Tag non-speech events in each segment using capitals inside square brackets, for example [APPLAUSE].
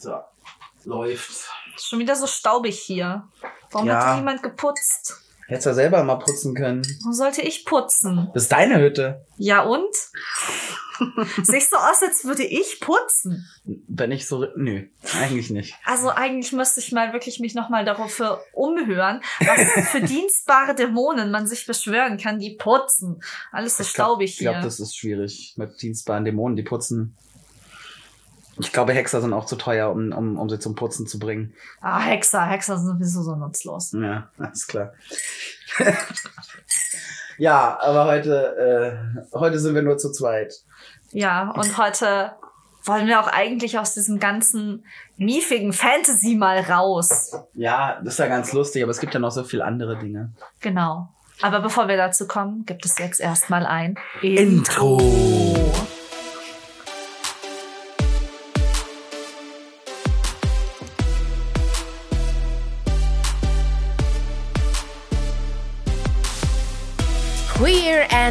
So, läuft. Ist schon wieder so staubig hier. Warum Ja. hat niemand geputzt? Hättest du ja selber mal putzen können. Warum sollte ich putzen? Das ist deine Hütte. Ja und? [LAUGHS] Sieht so aus, als würde ich putzen. Wenn ich so. Nö, eigentlich nicht. Also eigentlich müsste ich mal wirklich mich nochmal dafür umhören, was für [LAUGHS] dienstbare Dämonen man sich beschwören kann, die putzen. Alles so Ich glaub- staubig Ich hier. glaube, das ist schwierig mit dienstbaren Dämonen, die putzen. Ich glaube, Hexer sind auch zu teuer, um, um, um sie zum Putzen zu bringen. ah, Hexer, Hexer sind sowieso so nutzlos. Ja, alles klar. [LAUGHS] ja, aber heute, äh, heute sind wir nur zu zweit. Ja, und heute wollen wir auch eigentlich aus diesem ganzen miefigen Fantasy mal raus. Ja, das ist ja ganz lustig, aber es gibt ja noch so viele andere Dinge. Genau. Aber bevor wir dazu kommen, gibt es jetzt erstmal ein Intro. Queer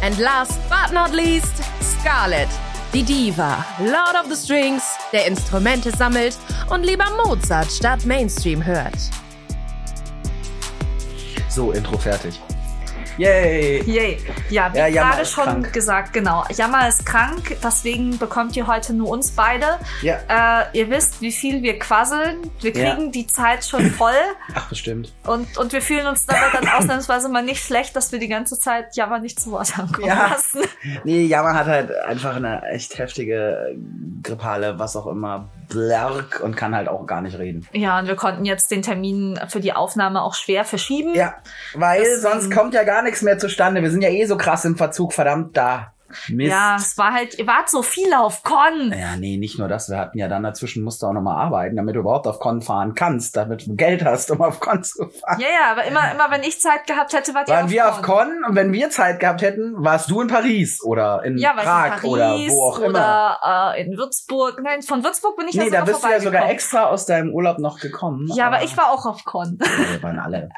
And last but not least, Scarlett, die Diva, Lord of the Strings, der Instrumente sammelt und lieber Mozart statt Mainstream hört. So, Intro fertig. Yay! Yay. Ja, wie Ja, Jammer gerade schon krank. gesagt, genau. Jammer ist krank, deswegen bekommt ihr heute nur uns beide. Ja. Äh, ihr wisst, wie viel wir quasseln. Wir Ja. kriegen die Zeit schon voll [LAUGHS] Ach, bestimmt. und, und wir fühlen uns dabei dann ausnahmsweise mal nicht schlecht, dass wir die ganze Zeit Jammer nicht zu Wort haben Ja. lassen. Nee, Yama hat halt einfach eine echt heftige Grippale, was auch immer, Blark und kann halt auch gar nicht reden. Ja, und wir konnten jetzt den Termin für die Aufnahme auch schwer verschieben. Ja, weil Deswegen- sonst kommt ja gar nichts mehr zustande. Wir sind ja eh so krass im Verzug, verdammt da. Mist. Ja, es war halt, ihr wart so viel auf Con. Ja, nee, nicht nur das. Wir hatten ja dann dazwischen, musst du auch nochmal arbeiten, damit du überhaupt auf Con fahren kannst, damit du Geld hast, um auf Con zu fahren. Ja, ja, aber immer, immer wenn ich Zeit gehabt hätte, wart ihr Waren auf wir auf Con. Con und wenn wir Zeit gehabt hätten, warst du in Paris oder in Ja, Prag in oder wo auch immer. oder äh, in Würzburg. Nein, von Würzburg bin ich Nee, ja da sogar bist du ja sogar extra aus deinem Urlaub noch gekommen. Ja, aber ich war auch auf Con. Wir waren alle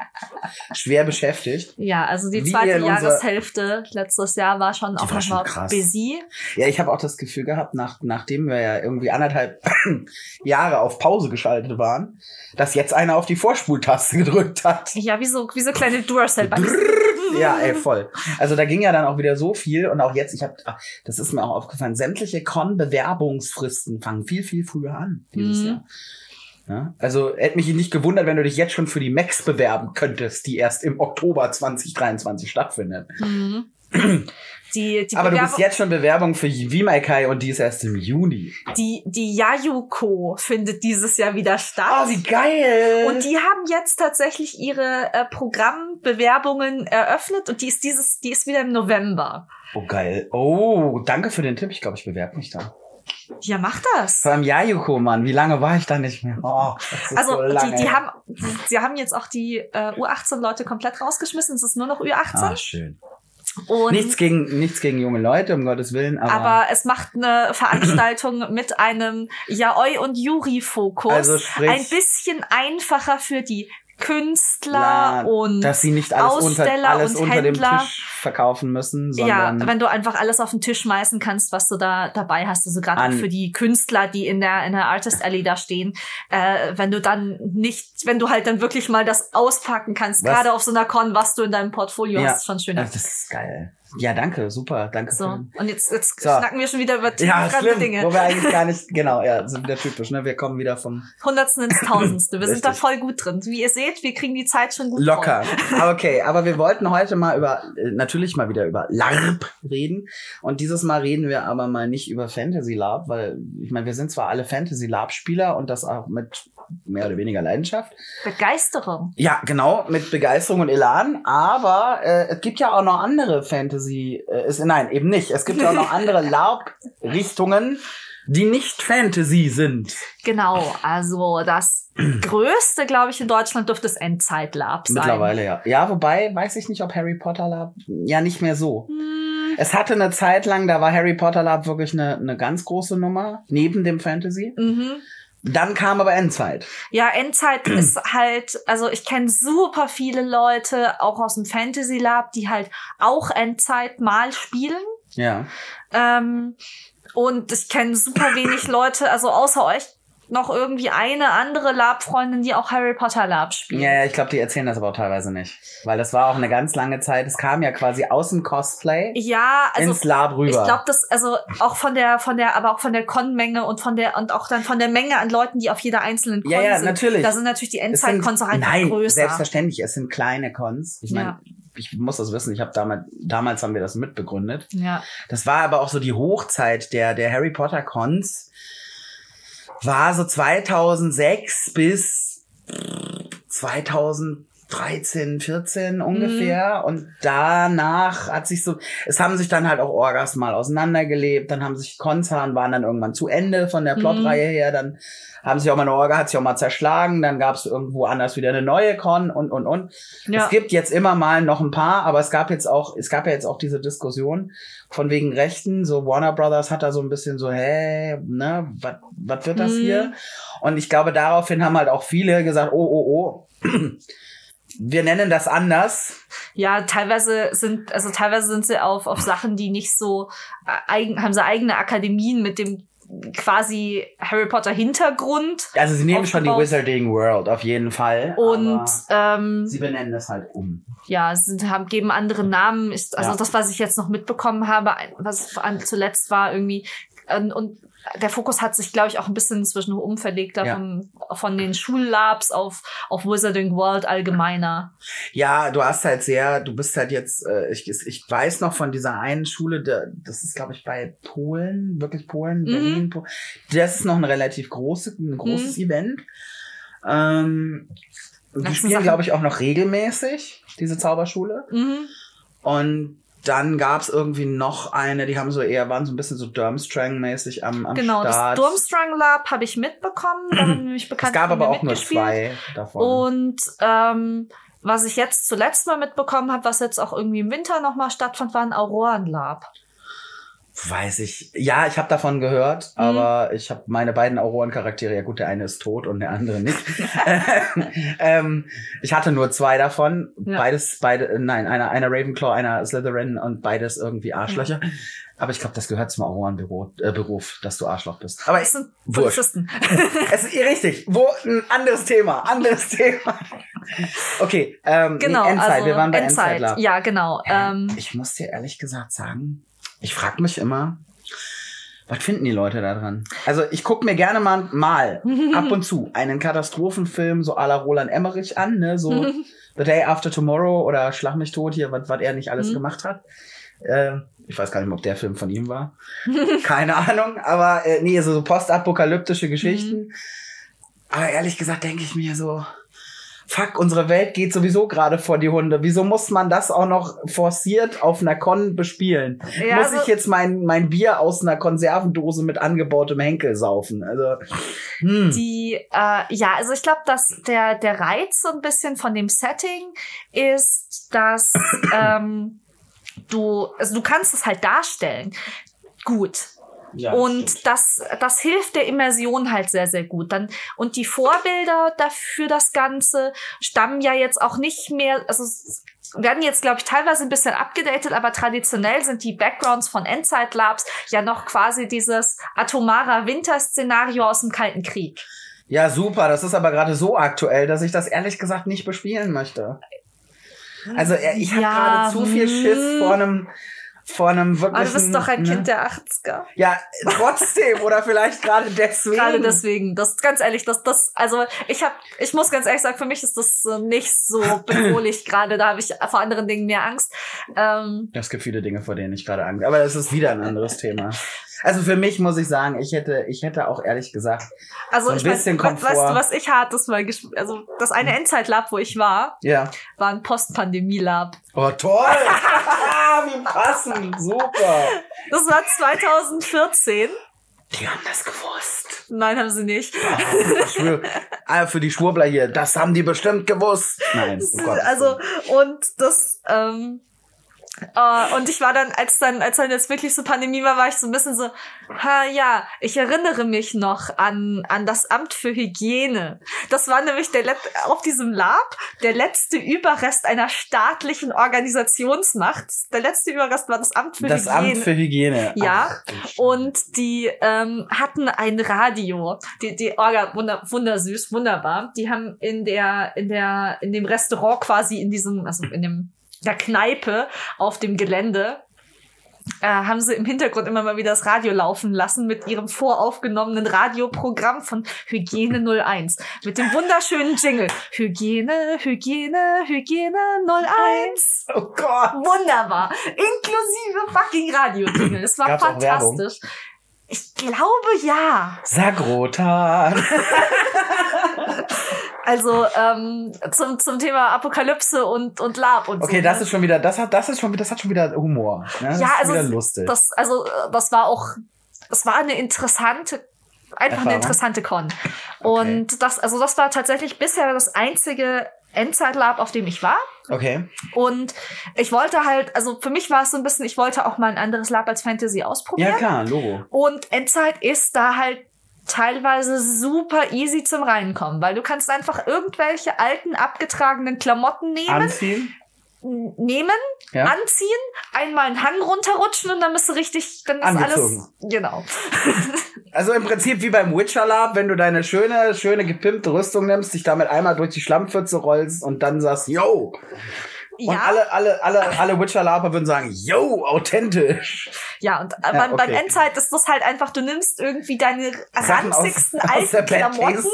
schwer beschäftigt. Ja, also die zweite Jahreshälfte letztes Jahr war schon auch war nochmal krass. busy. Ja, ich habe auch das Gefühl gehabt, nach, nachdem wir ja irgendwie anderthalb [CLEARS THROAT] Jahre auf Pause geschaltet waren, dass jetzt einer auf die Vorspultaste [LAUGHS] gedrückt hat. Ja, wie so, wie so kleine duracell [LAUGHS] Ja, ey, voll. Also da ging ja dann auch wieder so viel und auch jetzt, ich habe, das ist mir auch aufgefallen, sämtliche Con-Bewerbungsfristen fangen viel, viel früher an dieses Mhm. Jahr. Ja, also hätte mich nicht gewundert, wenn du dich jetzt schon für die Max bewerben könntest, die erst im Oktober 2023 stattfindet. Mhm. [CLEARS THROAT] Die, die, Aber du Bewerbung- bist jetzt schon Bewerbung für Vimaikai und die ist erst im Juni. die, die Yayuko findet dieses Jahr wieder statt. Oh, wie geil! Und die haben jetzt tatsächlich ihre äh, Programmbewerbungen eröffnet und die ist dieses, die ist wieder im November. oh, geil. Oh, danke für den Tipp. Ich glaube, ich bewerbe mich da. Ja, mach das. Allem Yayuko, Mann. Wie lange war ich da nicht mehr? Oh, Also so lange. die, die haben, sie haben jetzt auch die äh, U18-Leute komplett rausgeschmissen. Es ist nur noch U18. Ah, schön. Und Nichts gegen, nichts gegen junge Leute, um Gottes Willen, aber, aber es macht eine [CLEARS THROAT] Veranstaltung mit einem Yaoi und Yuri-Fokus. Also sprich- Ein bisschen einfacher für die Künstler Na, und dass sie nicht alles unter, Aussteller alles und unter Händler. dem Tisch verkaufen müssen, Ja, sondern wenn du einfach alles auf den Tisch schmeißen kannst, was du da dabei hast. Also gerade für die Künstler, die in der in der Artist Alley da stehen, äh, wenn du dann nicht, wenn du halt dann wirklich mal das auspacken kannst, gerade auf so einer Con, was du in deinem Portfolio Ja. hast, ist schon schöner. das ist geil. Ja, danke, super, danke. So, und jetzt, jetzt So. schnacken wir schon wieder über Ja, schlimm, Dinge. wo wir eigentlich gar nicht, [LAUGHS] genau, ja, sind wieder typisch, ne? Wir kommen wieder vom [LAUGHS] Hundertsten ins Tausendste. Wir sind da voll gut drin. Wie ihr seht, wir kriegen die Zeit schon gut Locker. [LAUGHS] okay, aber wir wollten heute mal über, äh, natürlich mal wieder über LARP reden. Und dieses Mal reden wir aber mal nicht über Fantasy LARP, weil, ich meine, wir sind zwar alle Fantasy LARP-Spieler und das auch mit mehr oder weniger Leidenschaft. Begeisterung. Ja, genau, mit Begeisterung und Elan. Aber äh, es gibt ja auch noch andere Fantasy, äh, es, nein, eben nicht. Es gibt ja auch noch andere [LAUGHS] LARP-Richtungen, die nicht Fantasy sind. Genau, also das größte, glaube ich, in Deutschland dürfte das Endzeit-Lab sein. Mittlerweile, ja. Ja, wobei, weiß ich nicht, ob Harry Potter Lab, ja, nicht mehr so. Hm, Es hatte eine Zeit lang, da war Harry Potter Lab wirklich eine, eine ganz große Nummer, neben dem Fantasy. mhm. Dann kam aber Endzeit. Ja, Endzeit [CLEARS THROAT] ist halt, also ich kenne super viele Leute, auch aus dem Fantasy Lab, die halt auch Endzeit mal spielen. Ja. Ähm, und ich kenne super wenig Leute, also außer euch noch irgendwie eine andere Lab-Freundin, die auch Harry Potter Lab spielt. Ja, ja, ich glaube, die erzählen das aber auch teilweise nicht. Weil das war auch eine ganz lange Zeit. Es kam ja quasi aus dem Cosplay Ja, also ins Lab rüber. ich glaube, das also auch von der von der aber auch von der Con-Menge und von der und auch dann von der Menge an Leuten, die auf jeder einzelnen Con Ja, ja, sind. natürlich. Da sind natürlich die Endzeit-Cons auch einfach Nein, größer. selbstverständlich. Es sind kleine Cons. Ich meine, Ja. ich muss das wissen. Ich habe damals, damals haben wir das mitbegründet. Ja. Das war aber auch so die Hochzeit der, der Harry Potter Cons. War so 2006 bis 2013, 14 ungefähr. Und danach hat sich so, es haben sich dann halt auch Orgas mal auseinandergelebt. Dann haben sich Cons waren dann irgendwann zu Ende von der Mhm. Plotreihe her. Dann haben sich auch mal eine Orga, hat sich auch mal zerschlagen. Dann gab es irgendwo anders wieder eine neue Con und, und, und. Ja. Es gibt jetzt immer mal noch ein paar, aber es gab jetzt auch, es gab ja jetzt auch diese Diskussion von wegen Rechten. So Warner Brothers hat da so ein bisschen so, hey, ne, was was wird das Mhm. hier? Und ich glaube, daraufhin haben halt auch viele gesagt, oh, oh, oh, wir nennen das anders. Ja, teilweise sind, also teilweise sind sie auf, auf Sachen, die nicht so äh, eigen, haben sie eigene Akademien mit dem quasi Harry Potter Hintergrund. Also sie nehmen schon die. Wizarding World auf jeden Fall. Und ähm, sie benennen das halt um. ja, sind, haben, geben andere Namen. Ist, also Ja. das, was ich jetzt noch mitbekommen habe, was zuletzt war irgendwie, und der Fokus hat sich, glaube ich, auch ein bisschen inzwischen umverlegt Ja. davon, von den Schullabs auf, auf Wizarding World allgemeiner. Ja, du hast halt sehr, du bist halt jetzt, äh, ich, ich weiß noch von dieser einen Schule, der, das ist glaube ich bei Polen, wirklich Polen, Mhm. Berlin, Po- das ist noch ein relativ große, ein großes Mhm. Event. Ähm, die spielen glaube ich auch noch regelmäßig, diese Zauberschule. Mhm. Und dann gab's irgendwie noch eine, die haben so eher, waren so ein bisschen so Durmstrang-mäßig am, am Genau, Start. das Durmstrang Lab habe ich mitbekommen. Da haben [CLEARS THROAT] nämlich es bekannt gab von mir aber auch nur zwei davon. Und ähm, was ich jetzt zuletzt mal mitbekommen habe, was jetzt auch irgendwie im Winter nochmal stattfand, war ein Aurorenlab. Weiß ich. Ja, ich habe davon gehört, Mhm. aber ich habe meine beiden Auroren-Charaktere, ja gut, der eine ist tot und der andere nicht. [LAUGHS] [LAUGHS] ähm, ich hatte nur zwei davon. Ja. Beides, beide, nein, einer, einer Ravenclaw, einer Slytherin und beides irgendwie Arschlöcher. Aber ich glaube, das gehört zum Auroren-Beruf, äh, dass du Arschloch bist. Aber Das es, sind. Polizisten. es ist richtig. Wo, ein anderes Thema, anderes [LAUGHS] Thema. Okay, ähm, genau, nee, Endzeit, also wir waren bei Endzeit. Endzeit. Lab. Ja, genau. Ähm, Ich muss dir ehrlich gesagt sagen, ich frage mich immer, was finden die Leute da dran? Also ich gucke mir gerne mal, mal ab und zu einen Katastrophenfilm so à la Roland Emmerich an, ne? so [LAUGHS] The Day After Tomorrow oder Schlag mich tot hier, was was er nicht alles Mhm. gemacht hat. Äh, ich weiß gar nicht mehr, ob der Film von ihm war. [LAUGHS] Keine Ahnung, aber äh, nee, so, so postapokalyptische Geschichten. Aber ehrlich gesagt denke ich mir so, fuck, unsere Welt geht sowieso gerade vor die Hunde. Wieso muss man das auch noch forciert auf einer Con bespielen? Ja, muss also- ich jetzt mein, mein Bier aus einer Konservendose mit angebautem Henkel saufen? Also, hm. die, äh, ja, also ich glaube, dass der, der Reiz so ein bisschen von dem Setting ist, dass [COUGHS] ähm, du, also du kannst es halt darstellen. Gut. Ja, und stimmt. das, das hilft der Immersion halt sehr, sehr gut. Dann, und die Vorbilder dafür das Ganze stammen ja jetzt auch nicht mehr, also werden jetzt, glaube ich, teilweise ein bisschen abgedatet, aber traditionell sind die Backgrounds von Endzeit Labs ja noch quasi dieses atomarer Winterszenario aus dem Kalten Krieg. Ja, super. Das ist aber gerade so aktuell, dass ich das ehrlich gesagt nicht bespielen möchte. Also äh, ich habe Ja, gerade zu viel Schiss hm. vor einem vor einem Aber wirklichen. du bist doch ein ne? Kind der 80er. Ja, trotzdem oder vielleicht gerade [LAUGHS] deswegen. Gerade deswegen, das ganz ehrlich, das das also ich habe ich muss ganz ehrlich sagen, für mich ist das äh, nicht so [CLEARS THROAT] bedrohlich gerade, da habe ich vor anderen Dingen mehr Angst. Ähm, Es gibt viele Dinge, vor denen ich gerade Angst. Aber das ist wieder ein anderes Thema. Also für mich muss ich sagen, ich hätte, ich hätte auch ehrlich gesagt, also So ein ich mein, bisschen weißt Komfort. du, was ich hartes mal gespielt, also das eine Endzeit-Lab, wo ich war, ja. war ein Post-Pandemie-Lab. Oh toll! [LAUGHS] Wie passend, super. Das war 2014 Die haben das gewusst. Nein, haben sie nicht. Ich schwöre, ah, für die Schwurbler hier, das haben die bestimmt gewusst. Nein, um Gottes also und das ähm, äh, und ich war dann, als dann, als dann jetzt wirklich so Pandemie war, war ich so ein bisschen so, ha ja, ich erinnere mich noch an an das Amt für Hygiene. Das war nämlich der Let auf diesem Lab der letzte Überrest einer staatlichen Organisationsmacht. Der letzte Überrest war das Amt für das Hygiene. Amt für Hygiene. Ja, Ach. Und die ähm, hatten ein Radio. Die, die Orga, wunder, wundersüß, wunderbar. Die haben in der, in der, in dem Restaurant quasi in diesem, also in dem, der Kneipe auf dem Gelände, äh, haben sie im Hintergrund immer mal wieder das Radio laufen lassen mit ihrem voraufgenommenen Radioprogramm von Hygiene 01. Mit dem wunderschönen Jingle. Hygiene, Hygiene, Hygiene 01. oh Gott. Wunderbar. Inklusive fucking Radio-Jingle. Es war Gab's fantastisch. Ich glaube ja. Sagrotan. [LAUGHS] Also ähm, zum, zum Thema Apokalypse und, und Lab und so. Okay, das ne? ist schon wieder, das hat, das ist schon, das hat schon wieder Humor. Ne? Das Ja, ist also wieder lustig. das, also äh, das war auch, das war eine interessante, einfach eine Erfahrung? interessante Con. Und das, also das war tatsächlich bisher das einzige Endzeit-Lab, auf dem ich war. okay. Und ich wollte halt, also für mich war es so ein bisschen, ich wollte auch mal ein anderes Lab als Fantasy ausprobieren. Ja, klar, Logo. Und Endzeit ist da halt teilweise super easy zum Reinkommen, weil du kannst einfach irgendwelche alten, abgetragenen Klamotten nehmen, Anziehen. nehmen, Ja. anziehen, einmal einen Hang runterrutschen und dann bist du richtig, dann ist alles, Angezogen. genau. [LAUGHS] Also im Prinzip wie beim Witcher Lab, wenn du deine schöne, schöne gepimpte Rüstung nimmst, dich damit einmal durch die Schlammpfütze rollst und dann sagst, yo. Und ja, alle, alle, alle, alle Witcher Laber würden sagen, yo, authentisch. ja, und äh, beim, beim okay. Endzeit ist das halt einfach, du nimmst irgendwie deine Sachen aus, ranzigsten [LAUGHS] aus alten Bad Klamotten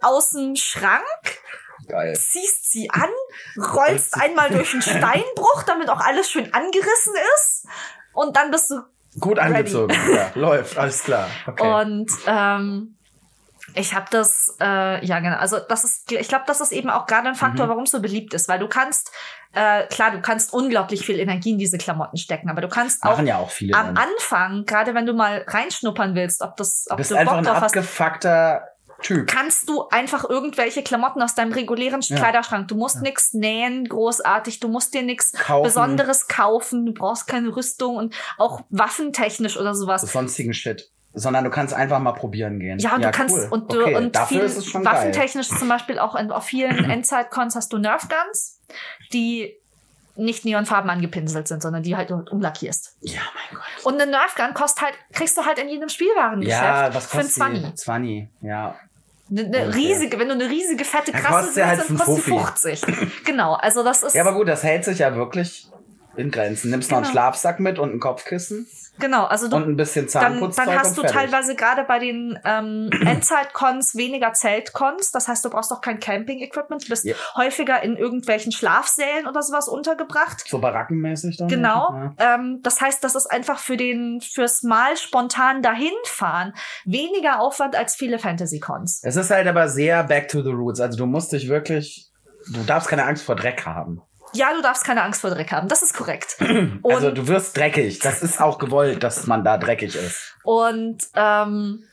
aus dem Schrank Geil. ziehst sie an, rollst einmal durch einen [LAUGHS] Steinbruch, damit auch alles schön angerissen ist. Und dann bist du. Gut angezogen. Ja, [LAUGHS] läuft, alles klar. Okay. Und ähm, ich habe das, äh, ja genau, also das ist, ich glaube, das ist eben auch gerade ein Faktor, Mhm. warum es so beliebt ist, weil du kannst, äh, klar, du kannst unglaublich viel Energie in diese Klamotten stecken, aber du kannst auch ja auch viele. am dann. Anfang, gerade wenn du mal reinschnuppern willst, ob das, ob bist du einfach Bock ein drauf hast, abgefuckter Typ. kannst du einfach irgendwelche Klamotten aus deinem regulären Ja. Kleiderschrank. Du musst Ja. nix nähen, großartig. Du musst dir nichts. Besonderes kaufen. Du brauchst keine Rüstung und auch waffentechnisch oder sowas. So sonstigen Shit. Sondern du kannst einfach mal probieren gehen. Ja, und du kannst cool. und du okay. und dafür viel ist es schon geil. waffentechnisch zum Beispiel auch in, auf vielen [CLEARS THROAT] Endzeit-Cons hast du Nerf Guns, die nicht neonfarben angepinselt sind, sondern die halt du umlackierst. Ja, mein Gott. Und eine Nerf Gun kostet halt, kriegst du halt in jedem Spielwarengeschäft Ja, was für ein kostet 20. die? 20, ja. Eine, eine Okay. riesige, wenn du eine riesige, fette Krasse kostet sie halt willst, dann kostet die 50. [LAUGHS] Genau, also das ist, Ja, aber gut, das hält sich ja wirklich in Grenzen. Nimmst noch einen Genau. Schlafsack mit und ein Kopfkissen genau, also du, und ein bisschen dann, Zahnputzzeug dann hast du fertig. teilweise gerade bei den ähm, [CLEARS THROAT] Endzeit-Cons weniger Zelt-Cons. Das heißt, du brauchst auch kein Camping-Equipment. Du bist Ja. häufiger in irgendwelchen Schlafsälen oder sowas untergebracht. So barackenmäßig dann. Genau. Ja. Ähm, das heißt, das ist einfach für den fürs Mal spontan dahinfahren weniger Aufwand als viele Fantasy-Cons. Es ist halt aber sehr back to the roots. Also du musst dich wirklich, du darfst keine Angst vor Dreck haben. Ja, du darfst keine Angst vor Dreck haben. Das ist korrekt. [CLEARS THROAT] Und, also du wirst dreckig. Das ist auch gewollt, dass man da dreckig ist. und ähm,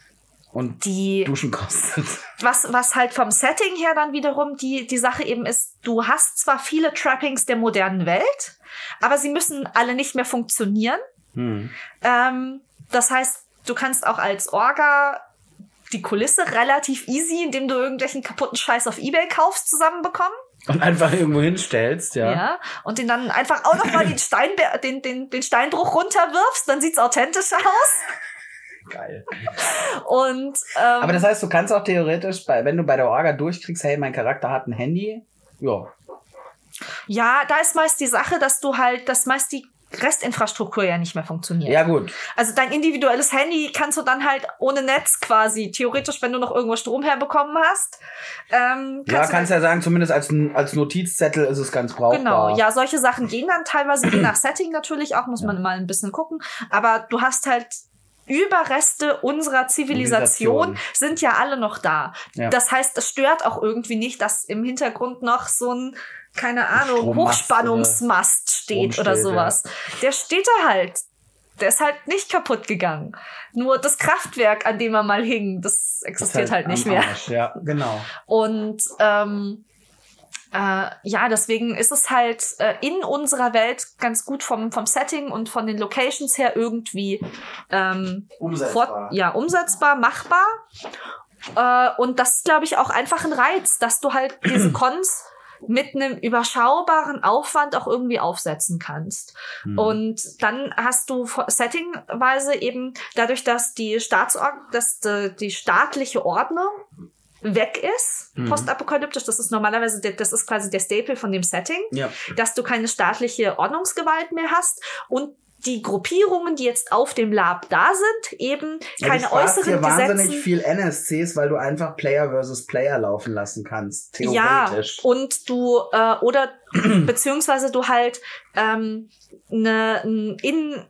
Und die Duschen kostet. [LAUGHS] was, was halt vom Setting her dann wiederum die, die Sache eben ist, du hast zwar viele Trappings der modernen Welt, aber sie müssen alle nicht mehr funktionieren. Hm. Ähm, das heißt, du kannst auch als Orga die Kulisse relativ easy, indem du irgendwelchen kaputten Scheiß auf Ebay kaufst, zusammenbekommen. Und einfach irgendwo hinstellst, ja. Ja. Und den dann einfach auch noch mal den, Steinbe den, den, den Steinbruch runterwirfst, dann sieht's authentisch aus. Geil. Und ähm, Aber das heißt, du kannst auch theoretisch, bei, wenn du bei der Orga durchkriegst, hey, mein Charakter hat ein Handy. Ja. Ja, da ist meist die Sache, dass du halt, dass meist die Restinfrastruktur ja nicht mehr funktioniert. Ja, gut. Also dein individuelles Handy kannst du dann halt ohne Netz quasi, theoretisch, wenn du noch irgendwo Strom herbekommen hast. Ähm, Ja, du kannst ja sagen, zumindest als, als Notizzettel ist es ganz brauchbar. Genau, ja, solche Sachen gehen dann teilweise je nach [CLEARS THROAT] Setting natürlich auch, muss man mal ein bisschen gucken. Aber du hast halt Überreste unserer Zivilisation Zivilisation. sind ja alle noch da. Ja. Das heißt, es stört auch irgendwie nicht, dass im Hintergrund noch so ein, keine Ahnung, Hochspannungsmast steht oder sowas. Der steht da halt. der ist halt nicht kaputt gegangen. Nur das Kraftwerk, an dem er mal hing, das existiert Ist halt, nicht mehr. Arsch. Ja, genau. Und ähm, äh, ja, deswegen ist es halt äh, in unserer Welt ganz gut vom, vom Setting und von den Locations her irgendwie ähm, Umsetzbar. ja, umsetzbar, machbar. Äh, und das ist, glaube ich, auch einfach ein Reiz, dass du halt diese [CLEARS THROAT] Cons mit einem überschaubaren Aufwand auch irgendwie aufsetzen kannst. Hm. Und dann hast du settingweise eben dadurch, dass die Staatsor dass die, die staatliche Ordnung weg ist, Mhm. postapokalyptisch, das ist normalerweise, der, das ist quasi der Staple von dem Setting, ja. dass du keine staatliche Ordnungsgewalt mehr hast und die Gruppierungen, die jetzt auf dem Lab da sind, eben Ja, keine du sparst äußeren wahnsinnig Gesetzen. viel NSCs, weil du einfach Player versus Player laufen lassen kannst. Ja, Theoretisch. und du, äh, oder [CLEARS THROAT] beziehungsweise du halt ähm, ne, in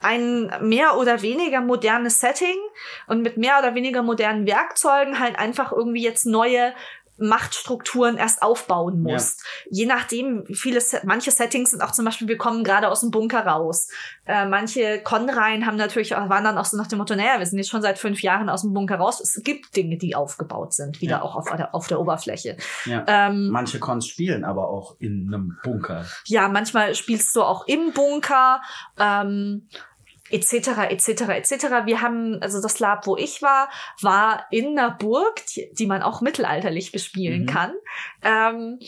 ein mehr oder weniger modernes Setting und mit mehr oder weniger modernen Werkzeugen halt einfach irgendwie jetzt neue Machtstrukturen erst aufbauen Ja. musst. Je nachdem, viele, manche Settings sind auch zum Beispiel, wir kommen gerade aus dem Bunker raus. Äh, manche Con-Reihen haben natürlich auch, waren dann auch so nach dem Motto, naja, wir sind jetzt schon seit fünf Jahren aus dem Bunker raus. Es gibt Dinge, die aufgebaut sind, wieder Ja. auch auf der, auf der Oberfläche. Ja. Ähm, Manche Cons spielen aber auch in einem Bunker. ja, manchmal spielst du auch im Bunker, ähm, etc., etc., etc. Wir haben, also das Lab, wo ich war, war in einer Burg, die, die man auch mittelalterlich bespielen Mhm. kann. Ähm,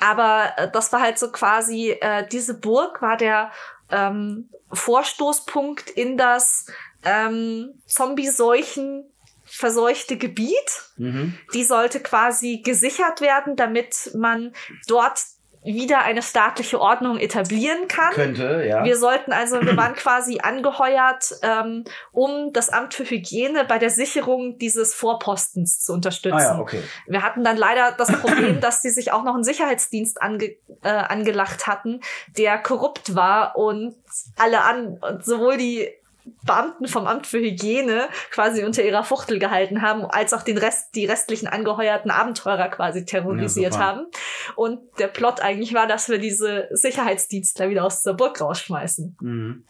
aber äh, das war halt so quasi, äh, diese Burg war der ähm, Vorstoßpunkt in das ähm, Zombie-Seuchen verseuchte Gebiet Mhm. die sollte quasi gesichert werden, damit man dort wieder eine staatliche Ordnung etablieren kann. Könnte, ja. Wir sollten also, wir waren quasi angeheuert, ähm, um das Amt für Hygiene bei der Sicherung dieses Vorpostens zu unterstützen. ah ja, okay. Wir hatten dann leider das Problem, dass sie sich auch noch einen Sicherheitsdienst ange, äh, angelacht hatten, der korrupt war und alle an, und sowohl die Beamten vom Amt für Hygiene quasi unter ihrer Fuchtel gehalten haben, als auch den Rest, die restlichen angeheuerten Abenteurer quasi terrorisiert Ja, haben. Und der Plot eigentlich war, dass wir diese Sicherheitsdienstler wieder aus der Burg rausschmeißen. Mhm.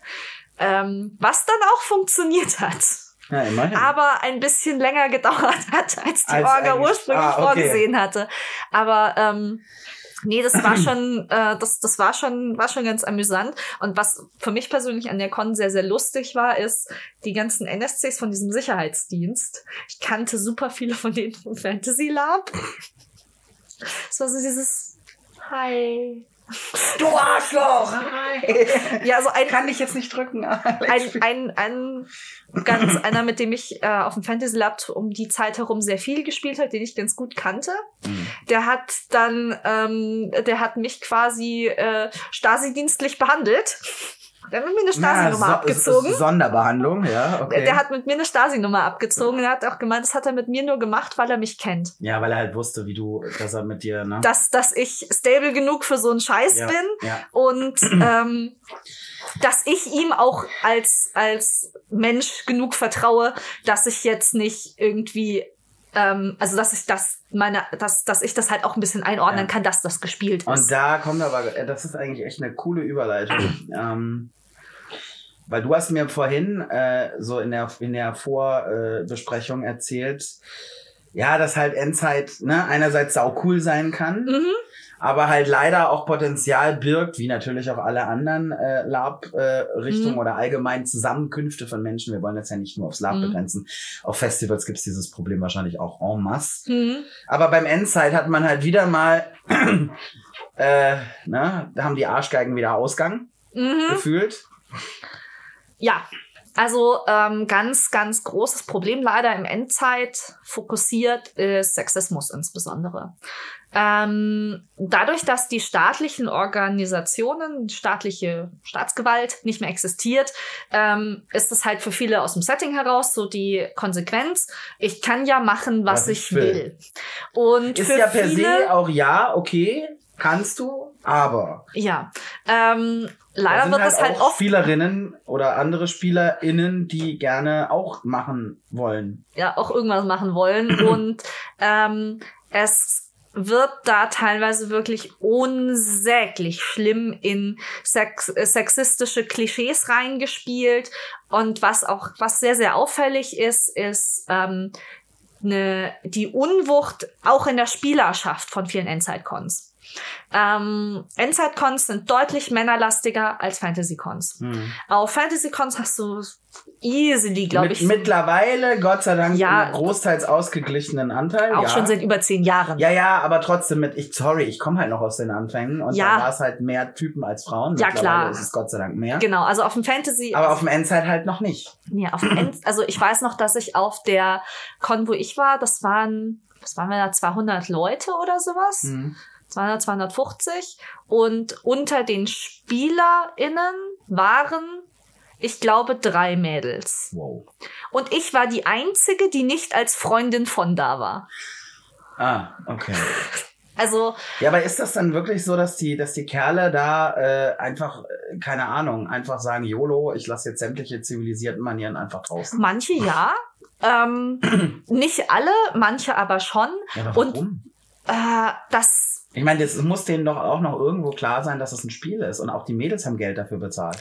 Ähm, was dann auch funktioniert hat. Ja. Aber ein bisschen länger gedauert hat, als die Als Orga ursprünglich ah, okay. vorgesehen hatte. Aber ähm, nee, das war schon, äh, das, das war schon, war schon ganz amüsant. Und was für mich persönlich an der Con sehr, sehr lustig war, ist die ganzen NSCs von diesem Sicherheitsdienst. Ich kannte super viele von denen vom Fantasy Lab. Es war so dieses Hi. Du Arschloch! Ja, also ein, Kann ich jetzt nicht drücken. ein, ein, ein ganz einer, mit dem ich äh, auf dem Fantasy Lab um die Zeit herum sehr viel gespielt hat, den ich ganz gut kannte. Mhm. Der hat dann, ähm, der hat mich quasi äh, Stasi-dienstlich behandelt. Der hat mit mir eine Stasi-Nummer abgezogen. Sonderbehandlung, ja, okay. Der hat mit mir eine Stasi-Nummer abgezogen. Er hat auch gemeint, das hat er mit mir nur gemacht, weil er mich kennt. ja, weil er halt wusste, wie du, dass er mit dir, ne? Dass, dass ich stable genug für so einen Scheiß ja, bin. Ja. und ähm, dass ich ihm auch als als Mensch genug vertraue, dass ich jetzt nicht irgendwie ähm, also dass ich das meine dass dass ich das halt auch ein bisschen einordnen Ja. kann, dass das gespielt Und ist. da kommt aber, das ist eigentlich echt eine coole Überleitung. [CLEARS THROAT] ähm, weil du hast mir vorhin äh, so in der, in der Vorbesprechung äh, erzählt, ja, dass halt Endzeit ne, einerseits sau cool sein kann, Mhm. aber halt leider auch Potenzial birgt, wie natürlich auch alle anderen äh, Lab-Richtungen Mhm. oder allgemein Zusammenkünfte von Menschen. Wir wollen das ja nicht nur aufs Lab Mhm. begrenzen. Auf Festivals gibt's dieses Problem wahrscheinlich auch en masse. Mhm. Aber beim Endzeit hat man halt wieder mal, [CLEARS THROAT] äh, ne, da haben die Arschgeigen wieder Ausgang Mhm. gefühlt. Ja, also ähm, ganz, ganz großes Problem leider im Endzeit fokussiert ist Sexismus insbesondere. Ähm, dadurch, dass die staatlichen Organisationen, staatliche Staatsgewalt nicht mehr existiert, ähm, ist es halt für viele aus dem Setting heraus so die Konsequenz. Ich kann ja machen, was, Was ich will. will. Und Ist für ja per viele, se auch ja, okay, kannst du, aber ja, ähm, leider sind wird halt es halt auch oft Spielerinnen oder andere SpielerInnen, die gerne auch machen wollen. ja auch irgendwas machen wollen [CLEARS THROAT] und ähm, es wird da teilweise wirklich unsäglich schlimm in sex sexistische Klischees reingespielt. Und was auch, was sehr, sehr auffällig ist, ist ähm, ne, die Unwucht auch in der Spielerschaft von vielen Endzeit-Cons. Ähm, Endzeit-Cons sind deutlich männerlastiger als Fantasy-Cons. Hm. Auf Fantasy-Cons hast du easily, glaube ich, mittlerweile, Gott sei Dank, Ja. einen großteils ausgeglichenen Anteil. auch ja. schon seit über zehn Jahren. Ja, ja, aber trotzdem mit, ich, sorry, ich komme halt noch aus den Anfängen und Ja. da war es halt mehr Typen als Frauen. Ja, klar. ist es Gott sei Dank mehr. Genau, also auf dem Fantasy. Aber auf dem Endzeit halt noch nicht. Nee, auf dem End, also ich weiß noch, dass ich auf der Con, wo ich war, das waren, was waren wir da, 200 Leute oder sowas? Hm. 200, 250. Und unter den SpielerInnen waren, ich glaube, drei Mädels. Wow. Und ich war die einzige, die nicht als Freundin von da war. Ah, okay. [LAUGHS] Also, Ja, aber ist das dann wirklich so, dass die, dass die Kerle da äh, einfach, äh, keine Ahnung, einfach sagen, YOLO, ich lasse jetzt sämtliche zivilisierten Manieren einfach draußen? manche ja. Ähm, [CLEARS THROAT] nicht alle, manche aber schon. Ja, aber Und- warum? Äh, das Ich meine, es muss denen doch auch noch irgendwo klar sein, dass es ein Spiel ist und auch die Mädels haben Geld dafür bezahlt.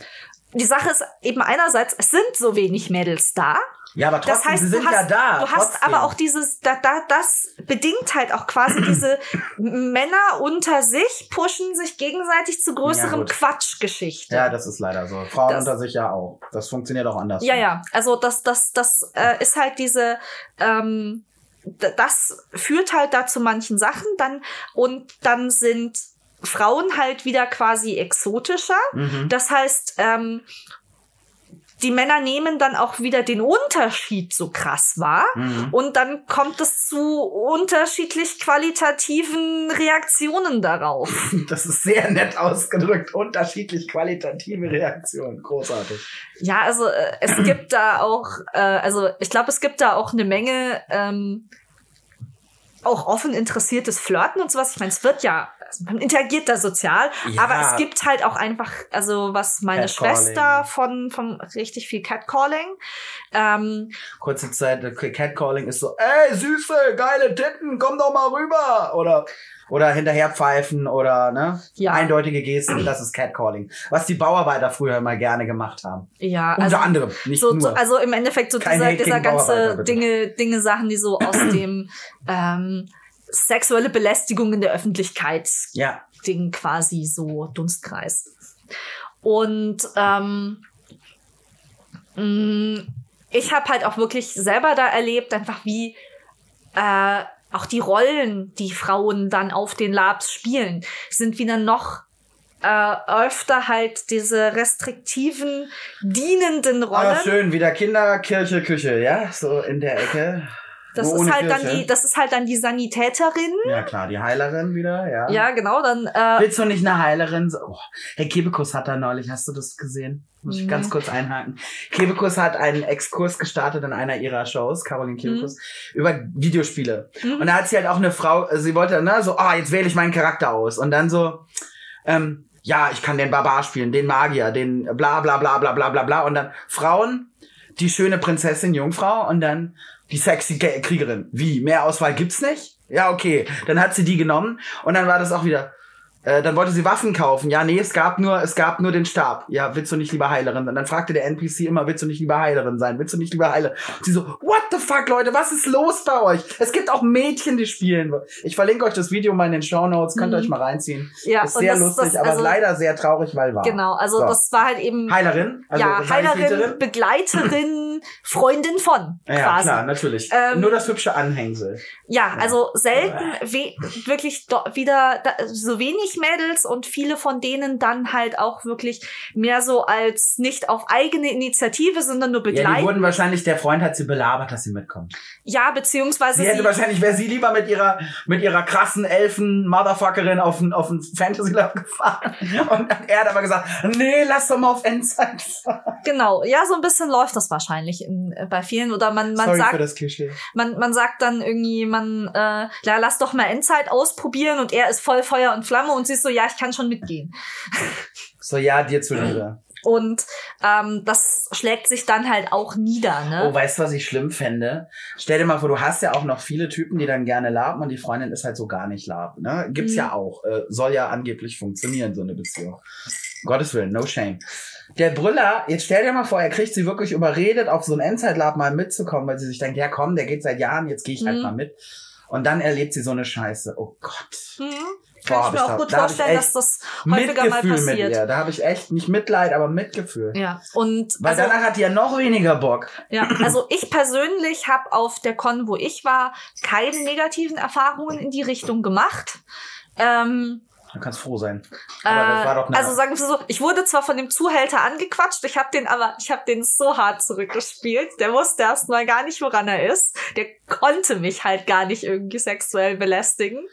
die Sache ist eben einerseits, es sind so wenig Mädels da. Ja, aber Das trotzdem, heißt, sie sind hast, ja da. du hast trotzdem. aber auch dieses, da, da, das bedingt halt auch quasi diese [CLEARS THROAT] Männer unter sich pushen sich gegenseitig zu Ja, größerem gut. Quatschgeschichte. Ja, das ist leider so. Frauen Das- unter sich ja auch. Das funktioniert auch anders. Ja, ja. Also das, das, das äh, ist halt diese, ähm, das führt halt da zu manchen Sachen dann und dann sind Frauen halt wieder quasi exotischer. Mhm. Das heißt, ähm, die Männer nehmen dann auch wieder den Unterschied so krass wahr. Mhm. Und dann kommt es zu unterschiedlich qualitativen Reaktionen darauf. [LAUGHS] Das ist sehr nett ausgedrückt. Unterschiedlich qualitative Reaktionen. Großartig. Ja, also äh, es [CLEARS THROAT] gibt da auch, äh, also ich glaube, es gibt da auch eine Menge ähm, auch offen interessiertes Flirten und sowas. Ich meine, es wird ja, man interagiert da sozial, Ja. aber es gibt halt auch einfach, also was meine Catcalling. Schwester von, von richtig viel Catcalling. Ähm, Kurze Zeit, Catcalling ist so, ey, süße, geile Titten, komm doch mal rüber. Oder, oder hinterher pfeifen oder, ne? Ja. Eindeutige Gesten, das ist Catcalling. Was die Bauarbeiter früher immer gerne gemacht haben. ja, Unter also, anderem, nicht so, nur. so, also im Endeffekt so Kein dieser, dieser ganze. Dinge, Dinge, Sachen, die so aus [CLEARS THROAT] dem ähm, sexuelle Belästigung in der Öffentlichkeit ja. Ding quasi so Dunstkreis. Und ähm, mh, ich habe halt auch wirklich selber da erlebt, einfach wie äh, auch die Rollen, die Frauen dann auf den Labs spielen, sind wieder noch äh, öfter halt diese restriktiven, dienenden Rollen. Ah, schön, wieder Kinder, Kirche, Küche, ja? So in der Ecke. Das Nur ist halt dann die, das ist halt dann die Sanitäterin. Ja, klar, die Heilerin wieder, ja. Ja, genau, dann äh, Willst du nicht eine Heilerin? Oh, Herr Kebekus hat da neulich, hast du das gesehen? Muss ich Nee. ganz kurz einhaken. Kebekus hat einen Exkurs gestartet in einer ihrer Shows, Caroline Kebekus, über Videospiele. Mhm. Und da hat sie halt auch eine Frau, äh, sie wollte, ne, so, ah, jetzt wähle ich meinen Charakter aus. Und dann so, ähm, ja, ich kann den Barbar spielen, den Magier, den bla bla bla bla bla bla bla. Und dann Frauen, die schöne Prinzessin, Jungfrau und dann die sexy Ge- Kriegerin. Wie? Mehr Auswahl gibt's nicht? Ja, okay. Dann hat sie die genommen und dann war das auch wieder. Äh, dann wollte sie Waffen kaufen. Ja, nee, es gab nur, es gab nur den Stab. Ja, willst du nicht lieber Heilerin sein? Dann fragte der NPC immer, willst du nicht lieber Heilerin sein? Willst du nicht lieber Heilerin? Und sie so, what the fuck, Leute, was ist los bei euch? Es gibt auch Mädchen, die spielen. Ich verlinke euch das Video mal in den Show Notes, könnt ihr Mhm. euch mal reinziehen. ja, ist und sehr das- lustig, das, aber also, leider sehr traurig, weil wahr. Genau, also So. das war halt eben Heilerin? Also ja, Heilerin? Begleiterin, [CLEARS THROAT] Freundin von Ja, quasi. klar, natürlich. Ähm, Nur das hübsche Anhängsel. Ja, also selten we wirklich do wieder da, so wenig Mädels und viele von denen dann halt auch wirklich mehr so als nicht auf eigene Initiative, sondern nur Ja, die wurden wahrscheinlich, der Freund hat sie belabert, dass sie mitkommt. Ja, beziehungsweise Sie hätte sie, wahrscheinlich, wäre sie lieber mit ihrer, mit ihrer krassen Elfen-Motherfuckerin auf ein, auf ein Fantasy Lab gefahren. Und er hat aber gesagt, nee, lass doch mal auf Endzeit fahren. genau, ja, so ein bisschen läuft das wahrscheinlich in, äh, bei vielen oder man man Sorry für sagt das Klischee. man man sagt dann irgendwie man äh, ja, lass doch mal Endzeit ausprobieren und er ist voll Feuer und Flamme und sie ist so ja, ich kann schon mitgehen. So, ja, dir zuliebe. Und ähm, das schlägt sich dann halt auch nieder, ne? Oh, weißt du, was ich schlimm fände? Stell dir mal vor, du hast ja auch noch viele Typen, die dann gerne laben und die Freundin ist halt so gar nicht lab. Ne? Gibt's Mhm. ja auch. Äh, soll ja angeblich funktionieren, so eine Beziehung. Um Gottes Willen, no shame. Der Brüller, jetzt stell dir mal vor, er kriegt sie wirklich überredet, auf so ein Endzeitlab mal mitzukommen, weil sie sich denkt, ja komm, der geht seit Jahren, jetzt gehe ich halt Mhm. mal mit. Und dann erlebt sie so eine Scheiße. Oh Gott. Mhm. Boah, Kann ich mir auch gut da vorstellen, dass das häufiger mal Mitgefühl mit passiert. ihr. Da habe ich echt nicht Mitleid, aber Mitgefühl. Ja, und Weil also, danach hat die ja noch weniger Bock. ja, also ich persönlich habe auf der Con, wo ich war, keine negativen Erfahrungen in die Richtung gemacht. Ähm, Du kannst froh sein. Aber das war doch äh, also sagen wir so, ich wurde zwar von dem Zuhälter angequatscht, ich habe den aber, ich habe den so hart zurückgespielt. Der wusste erst mal gar nicht, woran er ist. Der konnte mich halt gar nicht irgendwie sexuell belästigen,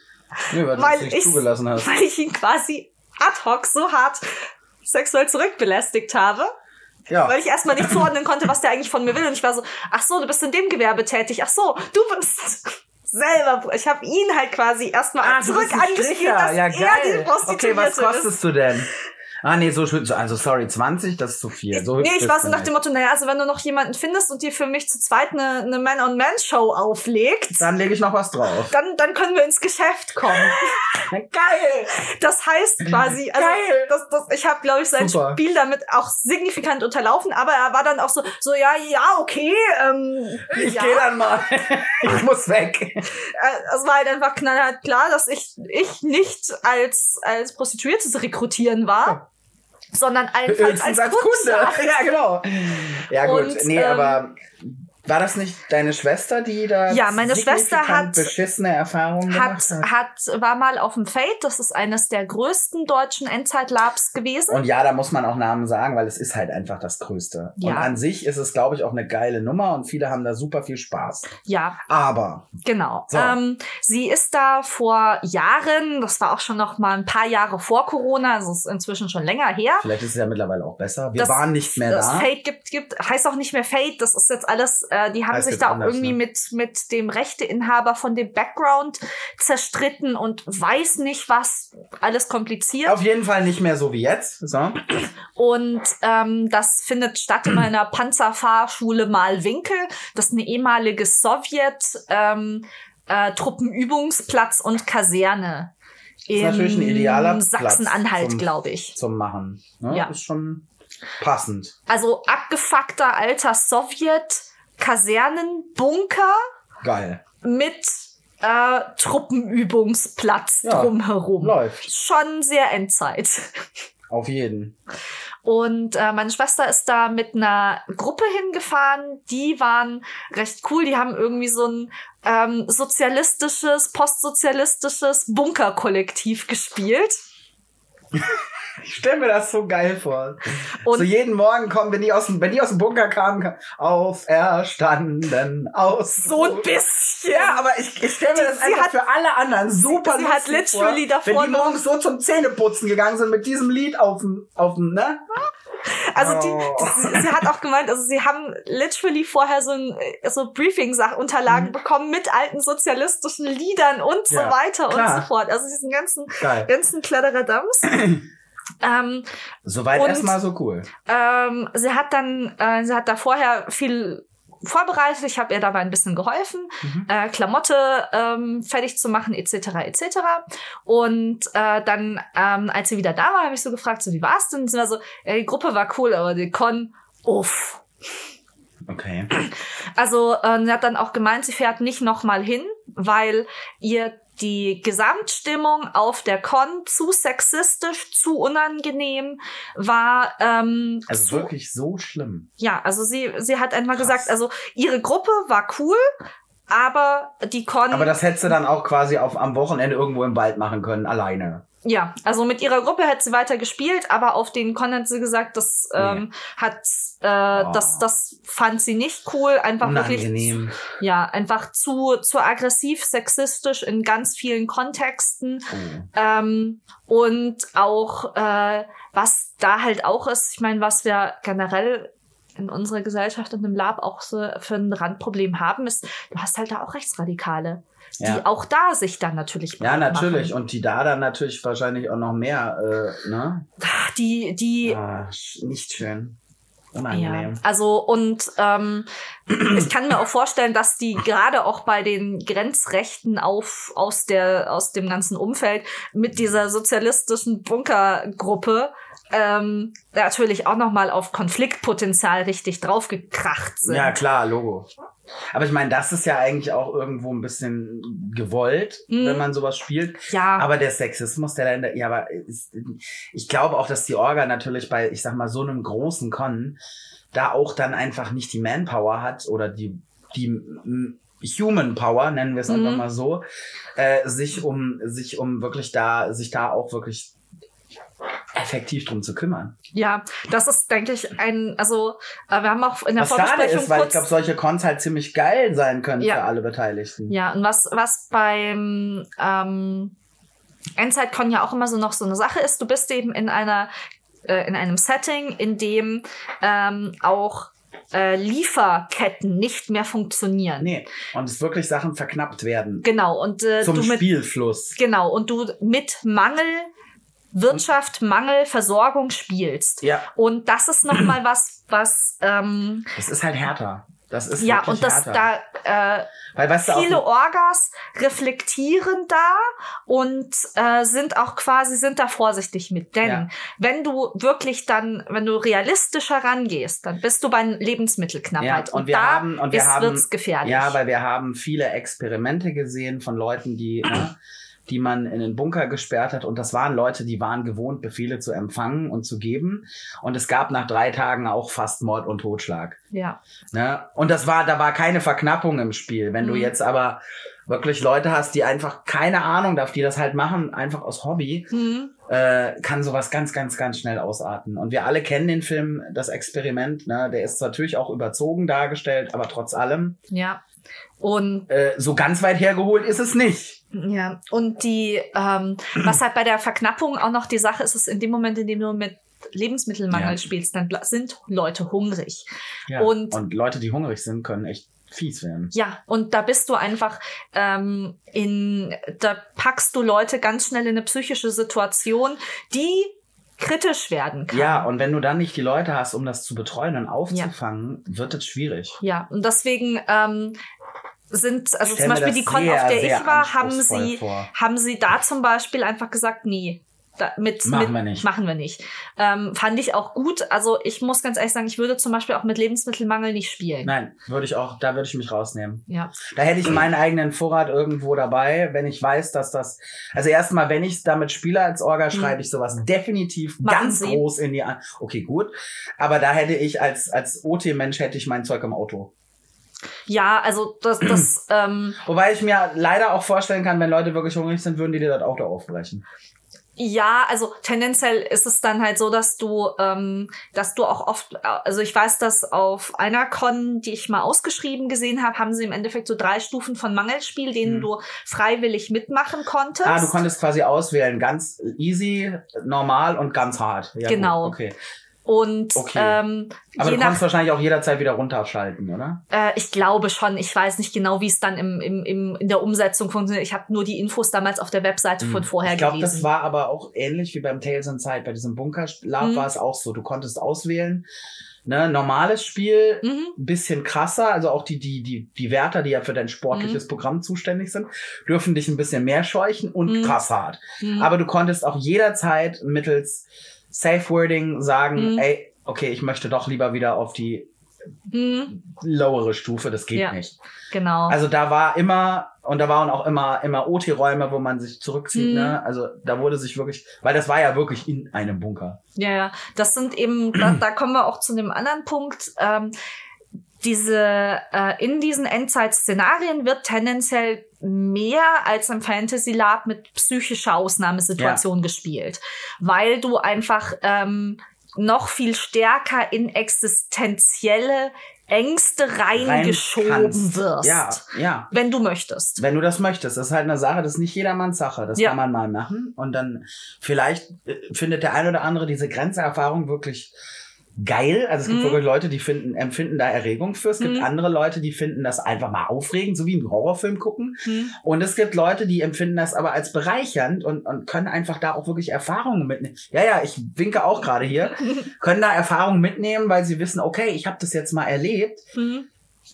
Nö, weil, weil ich- weil ich ihn quasi ad hoc so hart sexuell zurückbelästigt habe, Ja. weil ich erstmal nicht zuordnen konnte, was der eigentlich von mir will. Und ich war so, ach so, du bist in dem Gewerbe tätig. Ach so, du bist selber. Ich habe ihn halt quasi erstmal Ah, zurück angespielt, dass ja, er die geil. Prostituierte Okay, was ist. kostest du denn? Ah, nee, so schön. Also, sorry, 20, das ist zu viel. So nee, ich war so nach dem Motto, naja, also wenn du noch jemanden findest und dir für mich zu zweit eine, eine Man-on-Man-Show auflegt, Dann lege ich noch was drauf. dann, dann können wir ins Geschäft kommen. [LAUGHS] Geil! Das heißt quasi, [LAUGHS] also Geil. das, das, ich habe, glaube ich, sein Super. Spiel damit auch signifikant unterlaufen, aber er war dann auch so, so ja, ja, okay, ähm, Ich ja. gehe dann mal. [LAUGHS] ich muss weg. Äh, es war halt einfach knallhart klar, dass ich, ich nicht als, als Prostituierte zu rekrutieren war, sondern Höchstens als als Kunde. Kunde. [LAUGHS] Ja, genau. Ja, gut. Und, nee, ähm, aber war das nicht deine Schwester, die da Ja, meine Schwester hat- beschissene Erfahrungen Hat, gemacht hat? hat, war mal auf dem Fate, das ist eines der größten deutschen Endzeit-Labs gewesen. Und ja, da muss man auch Namen sagen, weil es ist halt einfach das Größte. Ja. Und an sich ist es, glaube ich, auch eine geile Nummer und viele haben da super viel Spaß. ja, Aber Genau. So. Ähm, sie ist da vor Jahren, das war auch schon noch mal ein paar Jahre vor Corona, also ist inzwischen schon länger her. vielleicht ist es ja mittlerweile auch besser. Wir Das- waren nicht mehr das da. Fate gibt, gibt, heißt auch nicht mehr Fate, das ist jetzt alles, äh, die haben Heißt sich da auch irgendwie ne? mit, mit dem Rechteinhaber von dem Background zerstritten und weiß nicht was, alles kompliziert. Auf jeden Fall nicht mehr so wie jetzt. So. Und ähm, das findet statt in einer [CLEARS THROAT] Panzerfahrschule Malwinkel. Das ist eine ehemalige Sowjet ähm, äh, Truppenübungsplatz und Kaserne. ist natürlich ein idealer Sachsen-Anhalt, glaube ich. Zum Machen. Ne? Ja. Ist schon passend. Also abgefuckter alter Sowjet, Kasernenbunker Geil. mit äh, Truppenübungsplatz Ja, drumherum. Läuft. Schon sehr Endzeit. Auf jeden. Und äh, meine Schwester ist da mit einer Gruppe hingefahren. Die waren recht cool. Die haben irgendwie so ein ähm, sozialistisches, postsozialistisches Bunkerkollektiv gespielt. [LAUGHS] Ich stelle mir das so geil vor. Und so jeden Morgen kommen, wenn die aus dem, wenn die aus dem Bunker kamen, kam, auferstanden, aus. so ein bisschen. Ja, aber ich, ich stelle mir das sie einfach hat- für alle anderen super sie hat literally vor, davor Wenn die morgens so zum Zähneputzen gegangen sind mit diesem Lied auf dem, auf dem, ne? Also die, Oh. die, sie hat auch gemeint, also sie haben literally vorher so ein so Briefing-Unterlagen bekommen mit alten sozialistischen Liedern und so Mhm. Ja, weiter klar. und so fort. Also diesen ganzen Geil. ganzen Kladderaddams. [CLEARS THROAT] ähm, Soweit erstmal so cool. Ähm, sie hat dann, äh, sie hat da vorher viel vorbereitet. Ich habe ihr dabei ein bisschen geholfen, Mhm. äh, Klamotte ähm, fertig zu machen, etc. etc. Und äh, dann, ähm, als sie wieder da war, habe ich so gefragt, so wie war's denn? Und sie war so, ja, die Gruppe war cool, aber die Con, uff. Okay. Also äh, sie hat dann auch gemeint, sie fährt nicht nochmal hin, weil ihr die Gesamtstimmung auf der Con zu sexistisch, zu unangenehm war. Ähm, Also zu, wirklich so schlimm. ja, also sie, sie hat einmal Krass. gesagt, also ihre Gruppe war cool, aber die Con, Aber das hättest du dann auch quasi auf, am Wochenende irgendwo im Wald machen können, alleine. Ja, also mit ihrer Gruppe hat sie weiter gespielt, aber auf den Con hat sie gesagt, das ähm, hat, äh, Oh. das, das fand sie nicht cool, einfach wirklich Unangenehm. ja, einfach zu, zu aggressiv, sexistisch in ganz vielen Kontexten. Oh. Ähm, und auch, äh, was da halt auch ist, ich meine, was wir generell in unserer Gesellschaft und im Lab auch so für ein Randproblem haben, ist, du hast halt da auch Rechtsradikale. Die Ja. auch da sich dann natürlich Ja, natürlich. Machen. Und die da dann natürlich wahrscheinlich auch noch mehr, äh, ne? Die, die, Ah, nicht schön. Ja, Unangenehm. also und ähm, [CLEARS THROAT] ich kann mir auch vorstellen, dass die gerade auch bei den Grenzrechten auf aus der aus dem ganzen Umfeld mit dieser sozialistischen Bunkergruppe ähm, natürlich auch noch mal auf Konfliktpotenzial richtig draufgekracht sind. Ja, klar, Logo. Aber ich meine, das ist ja eigentlich auch irgendwo ein bisschen gewollt, Mhm. wenn man sowas spielt. ja, Aber der Sexismus, der dahinter, ja, aber ist, ich glaube auch, dass die Orga natürlich bei, ich sag mal, so einem großen Con da auch dann einfach nicht die Manpower hat oder die, die Human Power, nennen wir es Mhm. einfach mal so, äh, sich um, sich um wirklich da, sich da auch wirklich effektiv drum zu kümmern. ja, das ist, denke ich, ein, also äh, wir haben auch in der Was Vorbesprechung ist, weil ich kurz glaube, solche Cons halt ziemlich geil sein können Ja. für alle Beteiligten. Ja, und was, was beim ähm, EndzeitCon ja auch immer so noch so eine Sache ist, du bist eben in einer äh, in einem Setting, in dem ähm, auch äh, Lieferketten nicht mehr funktionieren. Nee, und es wirklich Sachen verknappt werden. Genau, und äh, Zum du mit Spielfluss. genau, und du mit Mangel, Wirtschaft, Mangel, Versorgung spielst. Ja, Und das ist nochmal was, was ähm, das ist halt härter. Das ist ja, und das härter. da äh, Weil, weißt viele Orgas reflektieren da und äh, sind auch quasi sind da vorsichtig mit. Denn Ja. wenn du wirklich dann, wenn du realistischer rangehst, dann bist du bei Lebensmittelknappheit. Ja, und wir da haben- und wir ist, haben- wird's gefährlich. Ja, weil wir haben viele Experimente gesehen von Leuten, die, ne, die man in den Bunker gesperrt hat. Und das waren Leute, die waren gewohnt, Befehle zu empfangen und zu geben. Und es gab nach drei Tagen auch fast Mord und Totschlag. ja. Ne? Und das war, da war keine Verknappung im Spiel. Wenn du Mhm. jetzt aber wirklich Leute hast, die einfach keine Ahnung darf, die das halt machen, einfach aus Hobby, Hm. äh, kann sowas ganz, ganz, ganz schnell ausarten. Und wir alle kennen den Film, das Experiment. Ne? Der ist natürlich auch überzogen dargestellt, aber trotz allem, ja. Und äh, so ganz weit hergeholt ist es nicht. ja, und die, ähm, was halt bei der Verknappung auch noch die Sache ist, ist in dem Moment, in dem du mit Lebensmittelmangel Ja. spielst, dann sind Leute hungrig. Ja. Und- Und Leute, die hungrig sind, können echt fies werden. Ja, und da bist du einfach ähm, in, da packst du Leute ganz schnell in eine psychische Situation, die kritisch werden kann. Ja, und wenn du dann nicht die Leute hast, um das zu betreuen und aufzufangen, wird es schwierig. Ja, und deswegen ähm, sind, also zum Beispiel die Con, auf der ich war, haben sie, vor. haben sie da zum Beispiel einfach gesagt, nee. Da, mit, Machen mit, wir nicht. Machen wir nicht. Ähm, fand ich auch gut. Also ich muss ganz ehrlich sagen, ich würde zum Beispiel auch mit Lebensmittelmangel nicht spielen. Nein, würde ich auch, da würde ich mich rausnehmen. Ja. Da hätte ich meinen eigenen Vorrat irgendwo dabei, wenn ich weiß, dass das. Also erstmal, wenn ich damit spiele als Orga, schreibe ich sowas definitiv. Machen ganz Sie. groß in die an. Okay, gut. Aber da hätte ich als, als OT-Mensch hätte ich mein Zeug im Auto. Ja, also das, das [CLEARS THROAT] ähm, Wobei ich mir leider auch vorstellen kann, wenn Leute wirklich hungrig sind, würden die dir das Auto aufbrechen. Ja, also tendenziell ist es dann halt so, dass du, ähm, dass du auch oft, also ich weiß, dass auf einer Con, die ich mal ausgeschrieben gesehen habe, haben sie im Endeffekt so drei Stufen von Mangelspiel, denen Hm. du freiwillig mitmachen konntest. Ah, du konntest quasi auswählen, ganz easy, normal und ganz hart. Ja, Genau. Gut, okay. Und Okay. ähm, Aber je du nach, kannst wahrscheinlich auch jederzeit wieder runterschalten, oder? äh, ich glaube schon, ich weiß nicht genau, wie es dann im, im, im, in der Umsetzung funktioniert. Ich habe nur die Infos damals auf der Webseite von vorher Hm. ich glaube, gelesen. das war aber auch ähnlich wie beim Tales Inside. Bei diesem Bunker Lab Mhm. war es auch so. Du konntest auswählen. Ne, normales Spiel, mhm. ein bisschen krasser, also auch die, die, die, die Wärter, die ja für dein Mhm. sportliches Programm zuständig sind, dürfen dich ein bisschen mehr scheuchen und Mhm. krass hart. Mhm. Aber du konntest auch jederzeit mittels Safe Wording sagen, Mhm. ey, okay, ich möchte doch lieber wieder auf die Mhm. lowere Stufe, das geht Ja. nicht. Genau. Also da war immer, und da waren auch immer, immer OT-Räume, wo man sich zurückzieht, Mhm. ne? Also da wurde sich wirklich, weil das war ja wirklich in einem Bunker. Ja, ja. Das sind eben, da, da kommen wir auch zu einem anderen Punkt. Ähm, diese, äh, in diesen Endzeit-Szenarien wird tendenziell mehr als im Fantasy Lab mit psychischer Ausnahmesituation gespielt. Weil du einfach ähm, noch viel stärker in existenzielle Ängste Rein reingeschoben kannst. wirst. Ja, ja. Wenn du möchtest. Wenn du das möchtest, das ist halt eine Sache, das ist nicht jedermanns Sache. Das Ja. kann man mal machen und dann vielleicht äh, findet der ein oder andere diese Grenzerfahrung wirklich geil. Also es gibt Mhm. wirklich Leute, die finden, empfinden da Erregung für. Es gibt Mhm. andere Leute, die finden das einfach mal aufregend, so wie einen Horrorfilm gucken. Hm. Und es gibt Leute, die empfinden das aber als bereichernd und, und können einfach da auch wirklich Erfahrungen mitnehmen. Ja, ja, ich winke auch gerade hier. [LAUGHS] können da Erfahrungen mitnehmen, weil sie wissen, okay, ich habe das jetzt mal erlebt.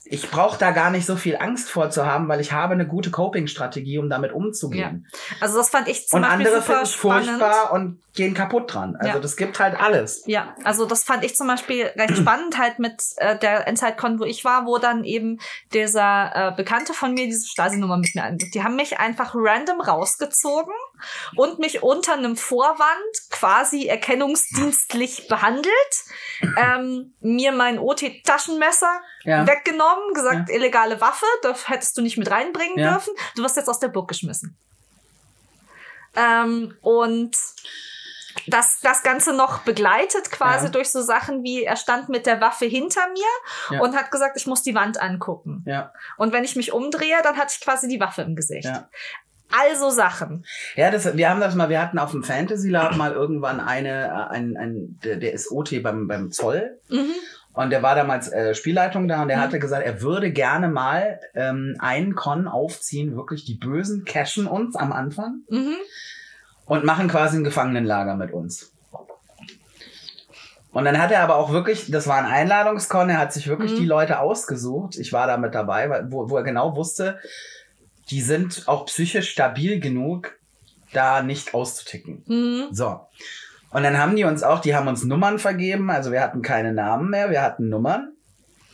Ich brauche da gar nicht so viel Angst vorzuhaben, weil ich habe eine gute Coping-Strategie, um damit umzugehen. Also das fand ich zum Und Beispiel andere super finden es furchtbar und gehen kaputt dran. Also Ja. das gibt halt alles. Ja, also das fand ich zum Beispiel recht spannend halt mit äh, der Endzeitcon, wo ich war, wo dann eben dieser äh, Bekannte von mir diese Stasi-Nummer mit mir angibt. Die haben mich einfach random rausgezogen und mich unter einem Vorwand quasi erkennungsdienstlich behandelt, ähm, mir mein OT-Taschenmesser Ja. weggenommen, gesagt, illegale Waffe, das hättest du nicht mit reinbringen Ja. dürfen, du wirst jetzt aus der Burg geschmissen. Ähm, und das, das Ganze noch begleitet quasi Ja. durch so Sachen wie, er stand mit der Waffe hinter mir Ja. und hat gesagt, ich muss die Wand angucken. Ja. Und wenn ich mich umdrehe, dann hatte ich quasi die Waffe im Gesicht. Also Sachen. Ja, das, wir haben das mal, wir hatten auf dem Fantasy Lab mal irgendwann eine, ein, ein, der, der ist OT beim, beim Zoll. Mhm. Und der war damals äh, Spielleitung da und der Mhm. hatte gesagt, er würde gerne mal ähm, einen Con aufziehen, wirklich die Bösen cashen uns am Anfang Mhm. und machen quasi ein Gefangenenlager mit uns. Und dann hat er aber auch wirklich, das war ein Einladungskon, er hat sich wirklich Mhm. die Leute ausgesucht. Ich war da mit dabei, wo, wo er genau wusste, die sind auch psychisch stabil genug, da nicht auszuticken. Mhm. So. Und dann haben die uns auch, die haben uns Nummern vergeben, also wir hatten keine Namen mehr, wir hatten Nummern.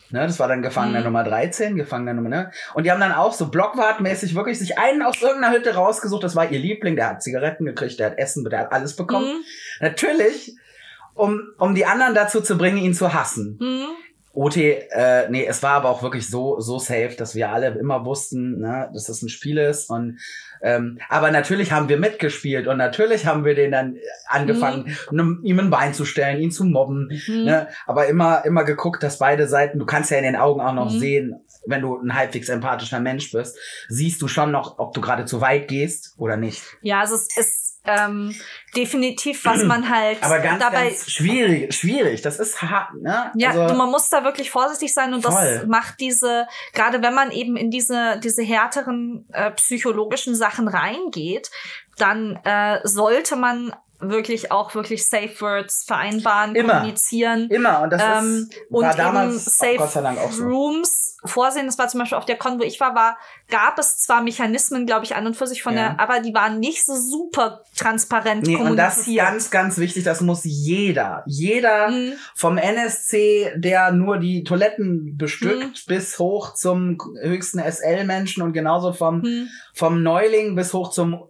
Ne, das war dann Gefangener Mhm. Nummer 13, Gefangener Nummer, ne? Und die haben dann auch so blockwartmäßig wirklich sich einen aus irgendeiner Hütte rausgesucht, das war ihr Liebling, der hat Zigaretten gekriegt, der hat Essen, der hat alles bekommen. Mhm. Natürlich, um, um die anderen dazu zu bringen, ihn zu hassen. Mhm. OT, äh, nee, es war aber auch wirklich so, so safe, dass wir alle immer wussten, ne, dass das ein Spiel ist. Und ähm, aber natürlich haben wir mitgespielt und natürlich haben wir den dann angefangen, ne, ihm ein Bein zu stellen, ihn zu mobben. Mhm. Ne, aber immer, immer geguckt, dass beide Seiten, du kannst ja in den Augen auch noch Mhm. sehen, wenn du ein halbwegs empathischer Mensch bist, siehst du schon noch, ob du gerade zu weit gehst oder nicht. Ja, also es ist ähm, definitiv, was man [CLEARS THROAT] halt Aber ganz, dabei ganz schwierig, schwierig. Das ist hart, ne? Ja, also, man muss da wirklich vorsichtig sein und Voll. das macht diese, gerade wenn man eben in diese, diese härteren äh, psychologischen Sachen reingeht, dann äh, sollte man wirklich auch wirklich Safe Words vereinbaren, Immer. kommunizieren. immer. Und das ähm, ist, und war eben damals Safe Dank auch so. Rooms vorsehen. Das war zum Beispiel auf der Con, wo ich war, war gab es zwar Mechanismen, glaube ich, an und für sich von Ja. der, aber die waren nicht so super transparent Nee, und das ist kommuniziert. ganz, ganz wichtig. Das muss jeder, jeder Mhm. vom NSC, der nur die Toiletten bestückt, bis hoch zum höchsten SL-Menschen und genauso vom, Mhm. vom Neuling bis hoch zum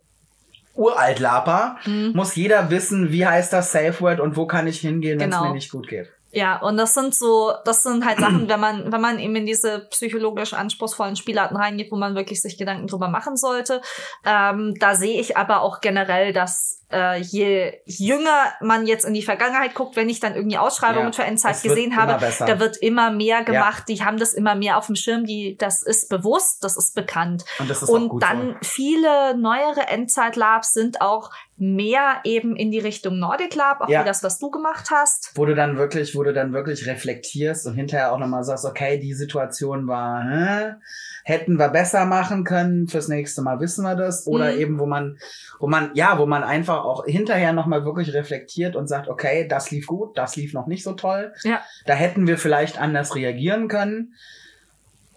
Uraltlaper, Mhm. muss jeder wissen, wie heißt das Safe Word und wo kann ich hingehen, wenn es Genau. mir nicht gut geht. Ja, und das sind so, das sind halt Sachen, wenn man, wenn man eben in diese psychologisch anspruchsvollen Spielarten reingeht, wo man wirklich sich Gedanken drüber machen sollte. Ähm, da sehe ich aber auch generell, dass äh, je jünger man jetzt in die Vergangenheit guckt, wenn ich dann irgendwie Ausschreibungen Ja, für Endzeit gesehen habe, besser. da wird immer mehr gemacht, die haben das immer mehr auf dem Schirm, die, das ist bewusst, das ist bekannt. Und ist Und dann viele neuere Endzeit-Labs sind auch mehr eben in die Richtung Nordic Lab, auch Ja. wie das, was du gemacht hast. wo du dann wirklich, wo du dann wirklich reflektierst und hinterher auch nochmal sagst, okay, die Situation war, hä? hätten wir besser machen können, fürs nächste Mal wissen wir das. Oder Mhm. eben, wo man, wo man, ja, wo man einfach auch hinterher nochmal wirklich reflektiert und sagt, okay, das lief gut, das lief noch nicht so toll. Ja. Da hätten wir vielleicht anders reagieren können.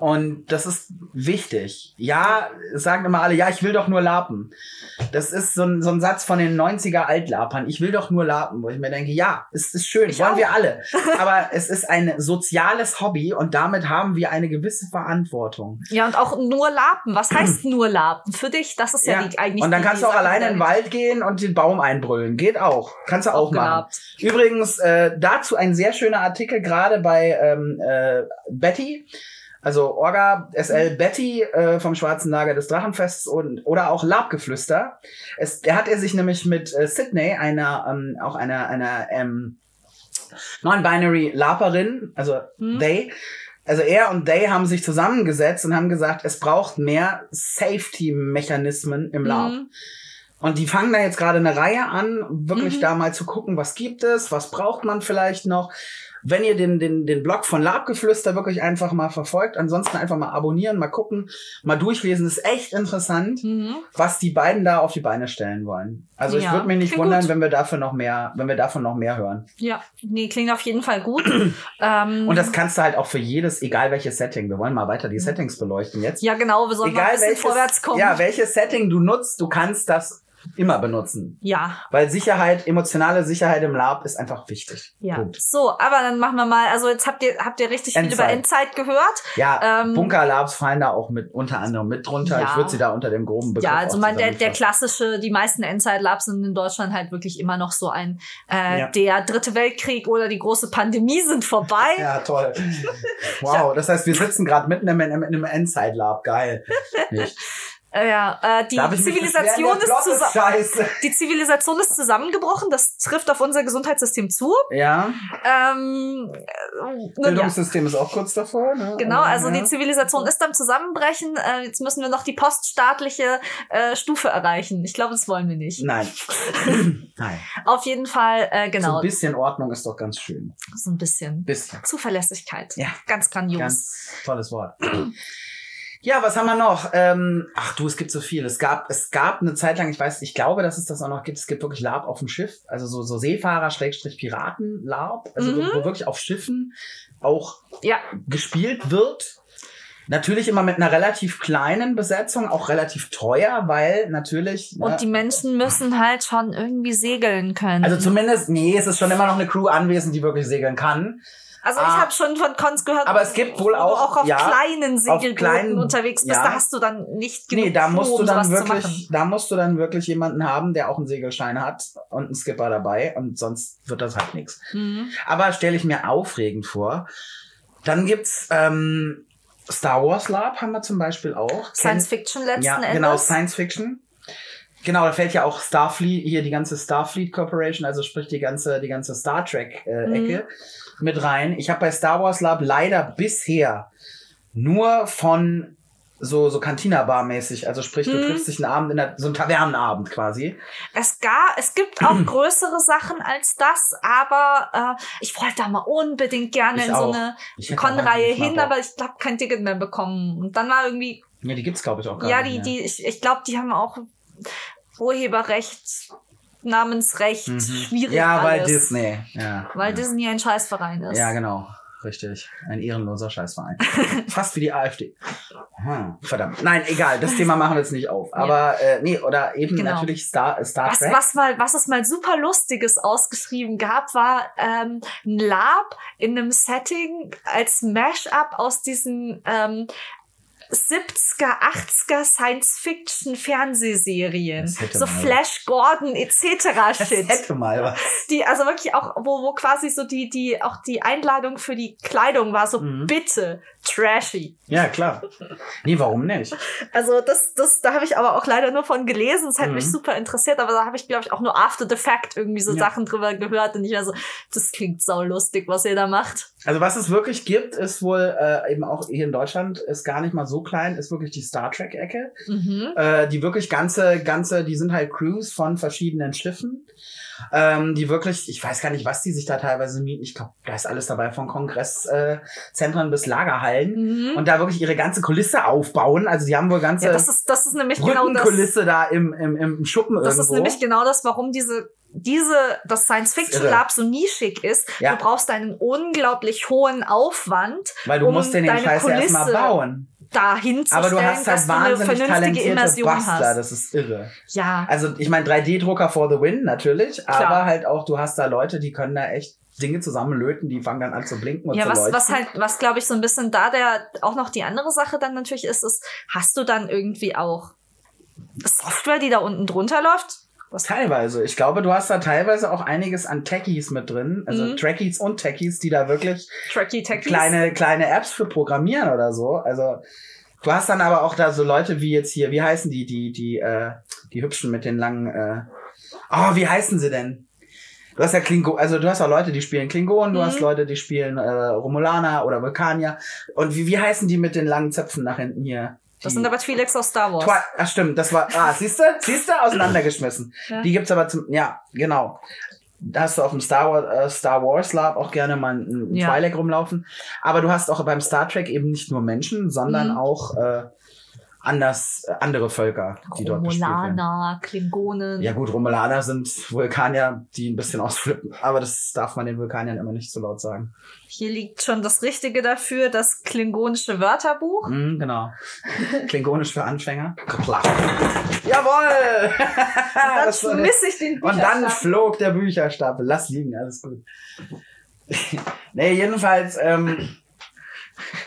Und das ist wichtig. Ja, es sagen immer alle, ja, ich will doch nur lapen. Das ist so ein, so ein Satz von den 90er Altlapern. Ich will doch nur lapen, wo ich mir denke, ja, es ist schön, Ich wollen auch. wir alle. [LAUGHS] Aber es ist ein soziales Hobby und damit haben wir eine gewisse Verantwortung. Ja, und auch nur Lapen. Was heißt nur Lapen? Für dich, das ist ja, die eigentlich und dann kannst du auch alleine in den Wald gehen und den Baum einbrüllen. Geht auch. Kannst du auch, auch machen. Übrigens, äh, dazu ein sehr schöner Artikel gerade bei ähm, äh, Betty, also Orga SL Betty äh, vom Schwarzen Lager des Drachenfests und oder auch Labgeflüster. Es, der hat er sich nämlich mit äh, Sydney, einer ähm, auch einer einer ähm, Non-Binary Laperin, also Hm. they, also er und they haben sich zusammengesetzt und haben gesagt, es braucht mehr Safety-Mechanismen im Lab. Mhm. Und die fangen da jetzt gerade eine Reihe an, wirklich Mhm. da mal zu gucken, was gibt es, was braucht man vielleicht noch. Wenn ihr den, den, den Blog von Labgeflüster wirklich einfach mal verfolgt, ansonsten einfach mal abonnieren, mal gucken, mal durchlesen, ist echt interessant, Mhm. was die beiden da auf die Beine stellen wollen. Also ich Ja, würde mich nicht klingt wundern, gut. wenn wir dafür noch mehr, wenn wir davon noch mehr hören. Ja, nee, klingt auf jeden Fall gut. [CLEARS THROAT] ähm, Und das kannst du halt auch für jedes, egal welches Setting. Wir wollen mal weiter die Settings beleuchten jetzt. ja, genau, wir sollen mal ein bisschen vorwärts kommen. ja, welches Setting du nutzt, du kannst das immer benutzen. ja. Weil Sicherheit, emotionale Sicherheit im Lab ist einfach wichtig. Ja. Punkt. So, aber dann machen wir mal, also jetzt habt ihr, habt ihr richtig viel über Endzeit. Endzeit gehört. Ja, Ähm, Bunker-Labs fallen da auch mit unter anderem mit drunter. Ja. Ich würde sie da unter dem groben Begriff Ja, also mein, der, der klassische, die meisten Endzeit-Labs sind in Deutschland halt wirklich immer noch so ein, äh, Ja. der dritte Weltkrieg oder die große Pandemie sind vorbei. Ja, toll. [LAUGHS] Wow, das heißt, wir sitzen gerade mitten im, im, im Endzeit-Lab. Geil. [LAUGHS] Nicht. Äh, ja, äh, die Zivilisation ist, Plot zusa scheiße. [LAUGHS] die Zivilisation ist zusammengebrochen. Das trifft auf unser Gesundheitssystem zu. Ja, Ähm, äh, nun ja. Bildungssystem ist auch kurz davor. Ne? Genau, also ja. die Zivilisation ist am Zusammenbrechen. Äh, jetzt müssen wir noch die poststaatliche äh, Stufe erreichen. Ich glaube, das wollen wir nicht. Nein. [LAUGHS] Nein. Auf jeden Fall, äh, So genau, ein bisschen Ordnung ist doch ganz schön. so ein bisschen. Bisschen. Zuverlässigkeit. Ja. Ganz grandios. Ganz tolles Wort. [CLEARS THROAT] Ja, was haben wir noch? Ähm, ach du, es gibt so viel. Es gab, es gab eine Zeit lang, ich weiß, ich glaube, dass es das auch noch gibt. Es gibt wirklich Lab auf dem Schiff, also so, so Seefahrer, Schrägstrich Piraten, Lab, also Mhm. wo, wo wirklich auf Schiffen auch ja, gespielt wird. Natürlich immer mit einer relativ kleinen Besetzung, auch relativ teuer, weil natürlich. ne, und die Menschen müssen halt schon irgendwie segeln können. also zumindest, nee, es ist schon immer noch eine Crew anwesend, die wirklich segeln kann. Also ich Ah. habe schon von Cons gehört, Aber es gibt wohl wo du auch- auch auf ja, kleinen Segelbooten unterwegs bist. ja. Da hast du dann nicht genug Nee, da musst du um dann wirklich, da musst du dann wirklich jemanden haben, der auch einen Segelschein hat und einen Skipper dabei und sonst wird das halt nichts. Mhm. Aber stelle ich mir aufregend vor. Dann gibt's ähm, Star Wars Lab haben wir zum Beispiel auch. Science Fiction letzten ja, Endes. genau, Science Fiction. Genau, da fällt ja auch Starfleet, hier die ganze Starfleet Corporation, also sprich die ganze, die ganze Star Trek äh, Mhm. Mit rein. Ich habe bei Star Wars Lab leider bisher nur von so, so Cantina-Bar-mäßig, also sprich, du Mhm. triffst dich einen Abend in der, so ein Tavernenabend quasi. Es, gar, es gibt auch [CLEARS THROAT] größere Sachen als das, aber äh, ich wollte da mal unbedingt gerne Ich in so auch. eine Con-Reihe wahnsinnig mal hin, aber ich habe kein Ticket mehr bekommen. Und dann war irgendwie, Ja, die gibt's glaube ich auch gar ja, nicht die, mehr. die, ich, ich glaube, die haben auch Urheberrecht, Namensrecht, Mhm. schwierig Ja, weil alles. Disney. Ja. Weil ja. Disney ein Scheißverein ist. Ja, genau. Richtig. Ein ehrenloser Scheißverein. [LAUGHS] Fast wie die AfD. Hm, verdammt. Nein, egal. Das Thema machen wir jetzt nicht auf. Aber äh, nee, oder eben Genau. natürlich Star, Star Was, Trek. was mal, was es mal super lustiges ausgeschrieben gab, war ähm, ein Lab in einem Setting als Mashup aus diesen ähm, 70er, 80er Science-Fiction-Fernsehserien. Das So Flash Gordon etc. Das Shit. hätte mal was. Die, also wirklich auch, wo, wo quasi so die, die, auch die Einladung für die Kleidung war so Mhm. bitte trashy. Ja, klar. Nee, warum nicht? Also das, das, da habe ich aber auch leider nur von gelesen. Es hat Mhm. mich super interessiert, aber da habe ich, glaube ich, auch nur after the fact irgendwie so Ja. Sachen drüber gehört und ich war so, das klingt sau lustig, was ihr da macht. Also was es wirklich gibt, ist wohl äh, eben auch hier in Deutschland, ist gar nicht mal so klein, ist wirklich die Star Trek-Ecke. Mhm. Äh, die wirklich ganze, ganze, die sind halt Crews von verschiedenen Schiffen. Ähm, die wirklich, ich weiß gar nicht, was die sich da teilweise mieten. Ich glaube, da ist alles dabei, von Kongresszentren äh, bis Lagerhallen. Mhm. Und da wirklich ihre ganze Kulisse aufbauen. Also die haben wohl ganze Ja, das ist, das ist nämlich genau das. Da im, im, im Schuppen Das irgendwo. ist nämlich genau das, warum diese diese das Science Fiction. Lab so nischig ist. Ja. Du brauchst einen unglaublich hohen Aufwand, Weil du um musst den, den deine Scheiß ja erstmal Kulisse bauen. Dahin zu Aber du hast halt du eine wahnsinnig vernünftige talentierte Immersion Bastler. hast. Das ist irre. Ja, Also ich meine 3D-Drucker for the win natürlich, Klar. aber halt auch du hast da Leute, die können da echt Dinge zusammenlöten, die fangen dann an zu blinken und Ja, zu was, leuchten. was halt, was glaube ich so ein bisschen da der auch noch die andere Sache dann natürlich ist, ist, hast du dann irgendwie auch Software, die da unten drunter läuft? Was Teilweise. Ich glaube, du hast da teilweise auch einiges an Techies mit drin. Also Mhm. Trekkies und Techies, die da wirklich kleine, kleine Apps für programmieren oder so. Also du hast dann aber auch da so Leute wie jetzt hier, wie heißen die, die, die, äh, die hübschen mit den langen, äh, oh, wie heißen sie denn? Du hast ja Klingo, also du hast auch Leute, die spielen Klingonen, du Mhm. hast Leute, die spielen äh, Romulaner oder Vulkanier. Und wie, wie heißen die mit den langen Zöpfen nach hinten hier? Das sind aber Twi'leks aus Star Wars. Twi Ach stimmt, das war, ah, siehst du, siehst du, auseinandergeschmissen. [LAUGHS] Ja. Die gibt's aber zum, ja, genau. da hast du auf dem Star Wars, äh, Star Wars Lab auch gerne mal ein Ja. Twi'lek rumlaufen. Aber du hast auch beim Star Trek eben nicht nur Menschen, sondern Mhm. auch äh, anders, äh, andere Völker, die dort gespielt werden. Romulaner, Klingonen. Ja gut, Romulaner sind Vulkanier, die ein bisschen ausflippen. Aber das darf man den Vulkaniern immer nicht so laut sagen. Hier liegt schon das Richtige dafür, das klingonische Wörterbuch. Mhm, genau. [LAUGHS] Klingonisch für Anfänger. Klapp. Jawohl! Dann Das schmiss ich den Und dann Bücherstapel. flog der Bücherstapel. Lass liegen, alles gut. [LAUGHS] nee, jedenfalls, ähm,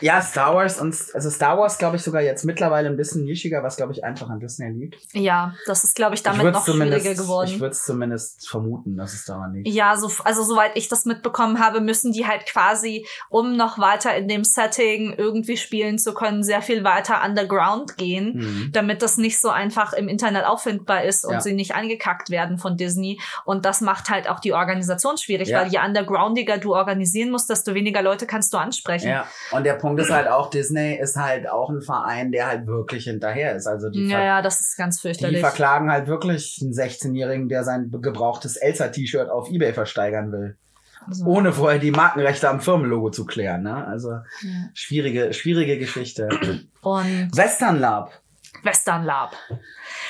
ja, Star Wars und also Star Wars, glaube ich, sogar jetzt mittlerweile ein bisschen nischiger, was glaube ich einfach an Disney liegt. Ja, das ist, glaube ich, damit würd's noch schwieriger geworden. Ich würde es zumindest vermuten, dass es daran liegt. Ja, so, also soweit ich das mitbekommen habe, müssen die halt quasi, um noch weiter in dem Setting irgendwie spielen zu können, sehr viel weiter underground gehen, Mhm. damit das nicht so einfach im Internet auffindbar ist und Ja. sie nicht angekackt werden von Disney. Und das macht halt auch die Organisation schwierig, Ja. weil je undergroundiger du organisieren musst, desto weniger Leute kannst du ansprechen. Ja, und der Punkt ist halt auch, Disney ist halt auch ein Verein, der halt wirklich hinterher ist. Also die, Ja, ja, das ist ganz die fürchterlich. verklagen halt wirklich einen 16-Jährigen, der sein gebrauchtes Elsa-T-Shirt auf Ebay versteigern will. Also, Ohne vorher die Markenrechte am Firmenlogo zu klären. Ne? Also ja. schwierige, schwierige Geschichte. Und Western Lab. Western Lab.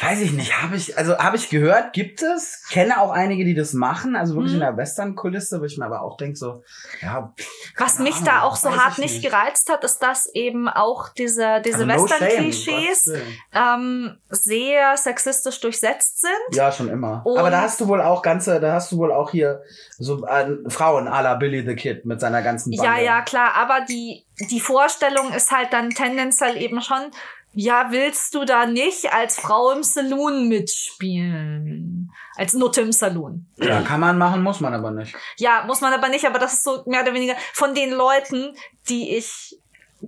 Weiß ich nicht, habe ich, also habe ich gehört, gibt es, kenne auch einige, die das machen, also wirklich Mhm. in der Western-Kulisse, wo ich mir aber auch denke, so, ja, Was mich da Ahnung, auch so hart ich nicht gereizt hat, ist, dass eben auch diese, diese also no Western-Klischees Willen. ähm, sehr sexistisch durchsetzt sind. Ja, schon immer. Und- aber da hast du wohl auch ganze, da hast du wohl auch hier so äh, Frauen à la Billy the Kid mit seiner ganzen Bande. Ja, ja, klar, aber die, die Vorstellung ist halt dann tendenziell eben schon, ja, willst du da nicht als Frau im Saloon mitspielen? Als Nutte im Saloon. Ja, kann man machen, muss man aber nicht. Ja, muss man aber nicht, aber das ist so mehr oder weniger von den Leuten, die ich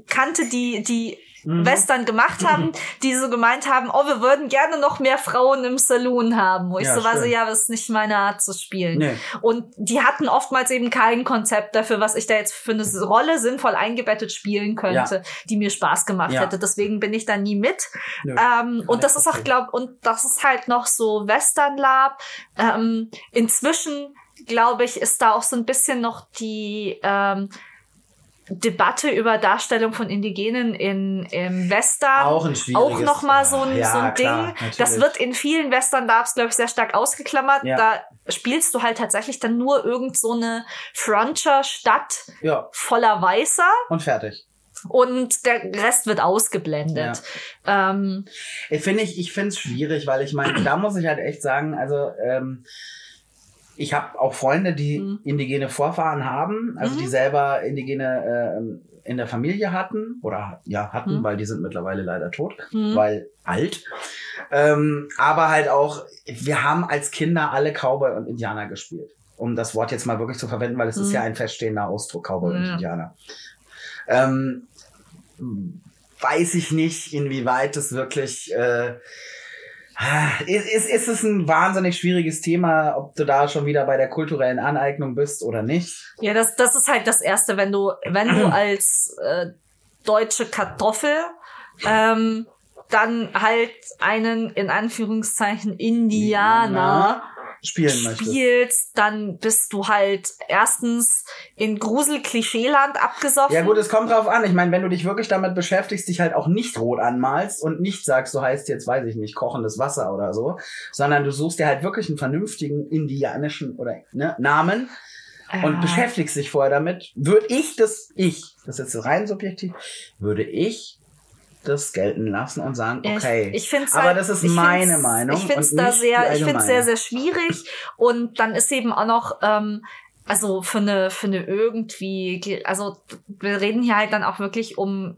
kannte, die, die. Western gemacht haben, [LAUGHS] die so gemeint haben, oh, wir würden gerne noch mehr Frauen im Saloon haben. Wo ich Ja, so war, so, ja, das ist nicht meine Art zu spielen. Nee. Und die hatten oftmals eben kein Konzept dafür, was ich da jetzt für eine Rolle sinnvoll eingebettet spielen könnte, die mir Spaß gemacht Ja. hätte. Deswegen bin ich da nie mit. Ähm, und das ist auch, glaub, und das ist halt noch so Western Lab. Ähm, inzwischen, glaube ich, ist da auch so ein bisschen noch die ähm, Debatte über Darstellung von Indigenen in im Western Auch auch noch mal so ein, Ja, so ein Ding. klar, das wird in vielen Western Labs, glaube ich, sehr stark ausgeklammert. Ja. Da spielst du halt tatsächlich dann nur irgend so eine Frontier-Stadt Ja, voller Weißer und fertig. und der Rest wird ausgeblendet. Ähm, Ich finde ich, ich finde es schwierig, weil ich meine, da muss ich halt echt sagen, also ähm, ich habe auch Freunde, die Mhm. indigene Vorfahren haben, also Mhm. die selber indigene ähm, in der Familie hatten oder ja hatten, Mhm. weil die sind mittlerweile leider tot, Mhm. weil alt. Ähm, aber halt auch, wir haben als Kinder alle Cowboy und Indianer gespielt. Um das Wort jetzt mal wirklich zu verwenden, weil es ist Mhm. ja ein feststehender Ausdruck, Cowboy und Ja. Indianer. Ähm, weiß ich nicht, inwieweit es wirklich äh, ist, ist, ist es ein wahnsinnig schwieriges Thema, ob du da schon wieder bei der kulturellen Aneignung bist oder nicht. ja, das, das ist halt das Erste, wenn du, wenn du [CLEARS THROAT] als äh, deutsche Kartoffel ähm, dann halt einen in Anführungszeichen Indianer spielen möchtest. spielst, dann bist du halt erstens in Grusel-Klischeeland abgesoffen. Ja gut, es kommt drauf an. Ich meine, wenn du dich wirklich damit beschäftigst, dich halt auch nicht rot anmalst und nicht sagst, du heißt jetzt, weiß ich nicht, kochendes Wasser oder so, sondern du suchst dir halt wirklich einen vernünftigen indianischen oder ne, Namen und Ja. beschäftigst dich vorher damit, würde ich das, ich, das ist jetzt rein subjektiv, würde ich das gelten lassen und sagen, okay. Ich, ich Aber halt, das ist meine Meinung Ich finde es da sehr, ich finde es sehr, sehr schwierig. Und dann ist eben auch noch, ähm, also für eine, für eine irgendwie, also wir reden hier halt dann auch wirklich um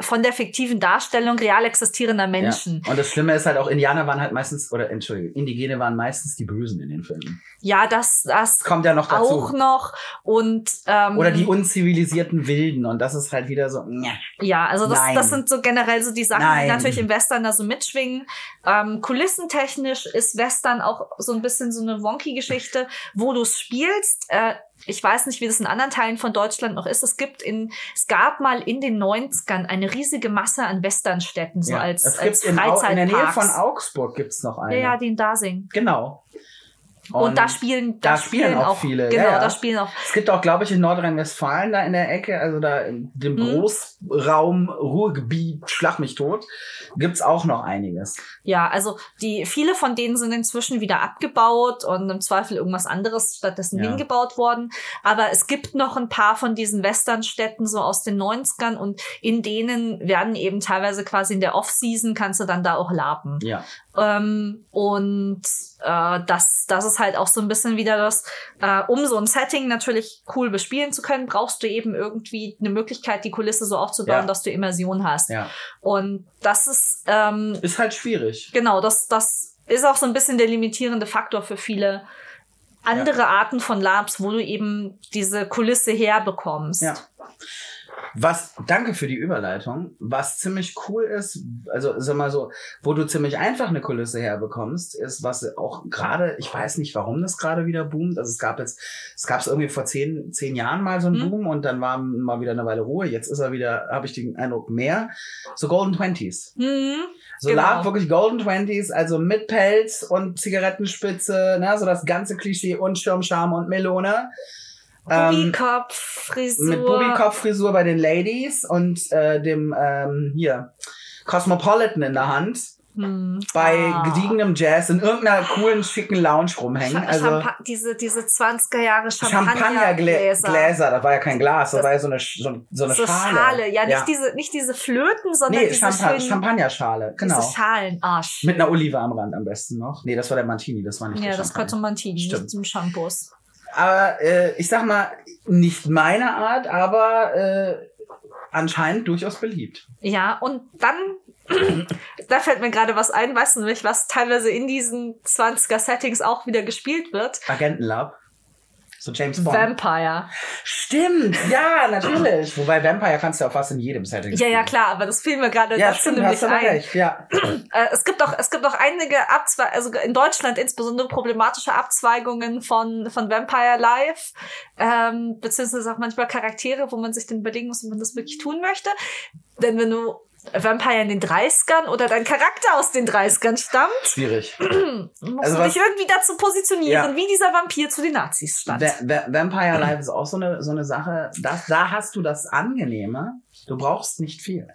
von der fiktiven Darstellung real existierender Menschen. Ja. Und das Schlimme ist halt auch, Indianer waren halt meistens, oder Entschuldigung, Indigene waren meistens die Bösen in den Filmen. Ja, das, das kommt ja noch dazu. auch noch. Und ähm, Oder die unzivilisierten Wilden. Und das ist halt wieder so, ja. Ja, also das, Nein. das sind so generell so die Sachen, Nein. die natürlich im Western da so mitschwingen. Ähm, kulissentechnisch ist Western auch so ein bisschen so eine wonky Geschichte, wo du es spielst. Äh, ich weiß nicht, wie das in anderen Teilen von Deutschland noch ist. Es gibt in, es gab mal in den 90ern eine riesige Masse an Westernstädten, so ja. als, es als gibt in, in der Nähe Freizeitparks. von Augsburg gibt's noch eine. Ja, ja, die in Dasing. Genau. Und, da spielen, da, da spielen auch viele, Genau, ja, ja. da spielen auch. Es gibt auch, glaube ich, in Nordrhein-Westfalen da in der Ecke, also da in dem Mhm. Großraum Ruhrgebiet, schlag mich tot, gibt's auch noch einiges. Ja, also die viele von denen sind inzwischen wieder abgebaut und im Zweifel irgendwas anderes stattdessen Ja. hingebaut worden. Aber es gibt noch ein paar von diesen Westernstädten so aus den 90ern und in denen werden eben teilweise quasi in der Off-Season kannst du dann da auch laben. Ja. Ähm, und äh, das, das ist halt auch so ein bisschen wieder das, äh, um so ein Setting natürlich cool bespielen zu können, brauchst du eben irgendwie eine Möglichkeit, die Kulisse so aufzubauen, Ja. dass du Immersion hast. Ja. Und das ist ähm, Ist halt schwierig. genau, das, das ist auch so ein bisschen der limitierende Faktor für viele andere Arten von Labs, wo du eben diese Kulisse herbekommst. Ja. Was, danke für die Überleitung. Was ziemlich cool ist, also sag mal so, wo du ziemlich einfach eine Kulisse herbekommst, ist, was auch gerade, ich weiß nicht, warum das gerade wieder boomt. Also es gab jetzt, es gab es irgendwie vor zehn, zehn Jahren mal so einen Mhm. Boom und dann war mal wieder eine Weile Ruhe. Jetzt ist er wieder, habe ich den Eindruck, mehr. So Golden Twenties. Mhm. So Genau. Lab, wirklich Golden Twenties, also mit Pelz und Zigarettenspitze, ne, so das ganze Klischee und Schirmscham und Melone. Ähm, Bubikopf, Frisur. mit Bubikopf-Frisur bei den Ladies und äh, dem ähm, hier Cosmopolitan in der Hand Hm. bei Ah. gediegenem Jazz in irgendeiner coolen schicken Lounge rumhängen. Cha- Also Champa diese, diese 20er Jahre Champagnergläser, Champagnergläser. Gläser, das war ja kein Glas, das, Das- war ja so eine, Sch- so, so eine so Schale. Schale. Ja, nicht, Diese, nicht diese Flöten, sondern nee, diese Champa schönen, Champagnerschale, genau. diese Schalen. Arsch. Mit einer Olive am Rand am besten noch. Nee, das war der Martini, das war nicht ja, das. Cotton Mantini Stimmt. mit dem Shampoos. Aber äh, ich sag mal, nicht meine Art, aber äh, anscheinend durchaus beliebt. Ja, und dann, [CLEARS THROAT] da fällt mir gerade was ein, weißt du nicht, was teilweise in diesen 20er Settings auch wieder gespielt wird? Agentenlab. So James Bond. Vampire. Stimmt, ja, natürlich. [CLEARS THROAT] Wobei Vampire kannst du auch fast in jedem Setting Ja, ja, spielen. klar, aber das fiel mir gerade Ja, dazu stimmt, nämlich hast du ein. recht, ja. [CLEARS THROAT] Äh, es gibt auch, es gibt auch einige Abzwe also in Deutschland insbesondere problematische Abzweigungen von, von Vampire Live, ähm, beziehungsweise auch manchmal Charaktere, wo man sich dann überlegen muss, ob man das wirklich tun möchte. Denn wenn du Vampire in den 30ern oder dein Charakter aus den 30ern stammt, Schwierig. [CLEARS THROAT] musst Also du dich irgendwie dazu positionieren, Ja. wie dieser Vampir zu den Nazis stand. Va Va Vampire Live ist auch so eine, so eine Sache, das, da hast du das Angenehme. Du brauchst nicht viel.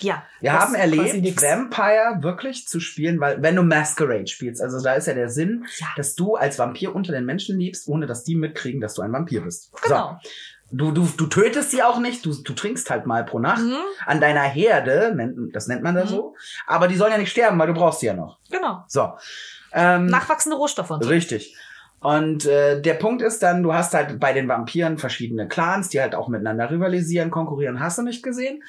ja. Wir haben erlebt. Vampire wirklich zu spielen, weil wenn du Masquerade spielst, also da ist ja der Sinn, Ja. dass du als Vampir unter den Menschen lebst, ohne dass die mitkriegen, dass du ein Vampir bist. Genau. So. Du, du, du tötest sie auch nicht, du, du trinkst halt mal pro Nacht Mhm, an deiner Herde, nennt, das nennt man da Mhm. so, aber die sollen ja nicht sterben, weil du brauchst sie ja noch. genau. So. Ähm, Nachwachsende Rohstoffe und so. Richtig. Und äh, der Punkt ist dann, du hast halt bei den Vampiren verschiedene Clans, die halt auch miteinander rivalisieren, konkurrieren. Hast du nicht gesehen?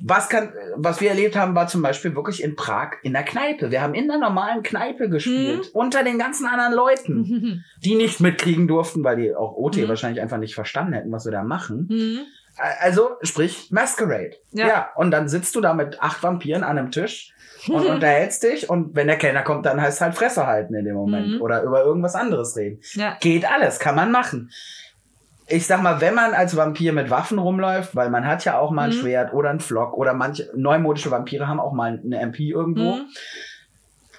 Was kann, was wir erlebt haben, war zum Beispiel wirklich in Prag in der Kneipe. Wir haben in der normalen Kneipe gespielt, unter den ganzen anderen Leuten, Mhm. [LAUGHS] die nicht mitkriegen durften, weil die auch OT Mhm. wahrscheinlich einfach nicht verstanden hätten, was wir da machen. Mhm. Also, sprich, Masquerade. Ja. Ja. Und dann sitzt du da mit acht Vampiren an einem Tisch und [LAUGHS] unterhältst dich. Und wenn der Kellner kommt, dann heißt halt Fresse halten in dem Moment. Mhm. Oder über irgendwas anderes reden. Ja. Geht alles, kann man machen. Ich sag mal, wenn man als Vampir mit Waffen rumläuft, weil man hat ja auch mal ein Mhm. Schwert oder ein Flock oder manche neumodische Vampire haben auch mal eine MP irgendwo. Mhm.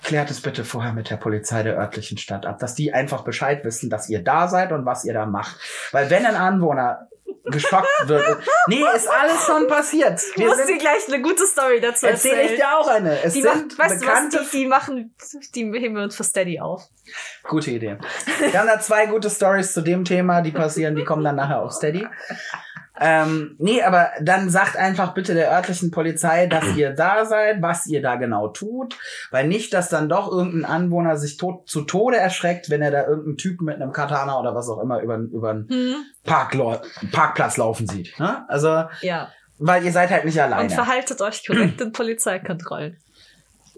Klärt es bitte vorher mit der Polizei der örtlichen Stadt ab, dass die einfach Bescheid wissen, dass ihr da seid und was ihr da macht. Weil wenn ein Anwohner geschockt wird, nee, ist alles schon passiert. Ich muss dir gleich eine gute Story dazu erzählen. erzähle ich dir auch eine. Es die sind macht, weißt du bekannte was, die, die machen, die heben wir uns für Steady auf. Gute Idee. Wir haben da zwei gute Stories zu dem Thema, die passieren, die kommen dann nachher auf Steady. Ähm, nee, aber dann sagt einfach bitte der örtlichen Polizei, dass ihr da seid, was ihr da genau tut, weil nicht, dass dann doch irgendein Anwohner sich tot, zu Tode erschreckt, wenn er da irgendeinen Typen mit einem Katana oder was auch immer über, über einen Hm, Park, Parkplatz laufen sieht. Ne? Also, ja. weil ihr seid halt nicht Und alleine. verhaltet euch korrekt in Polizeikontrollen.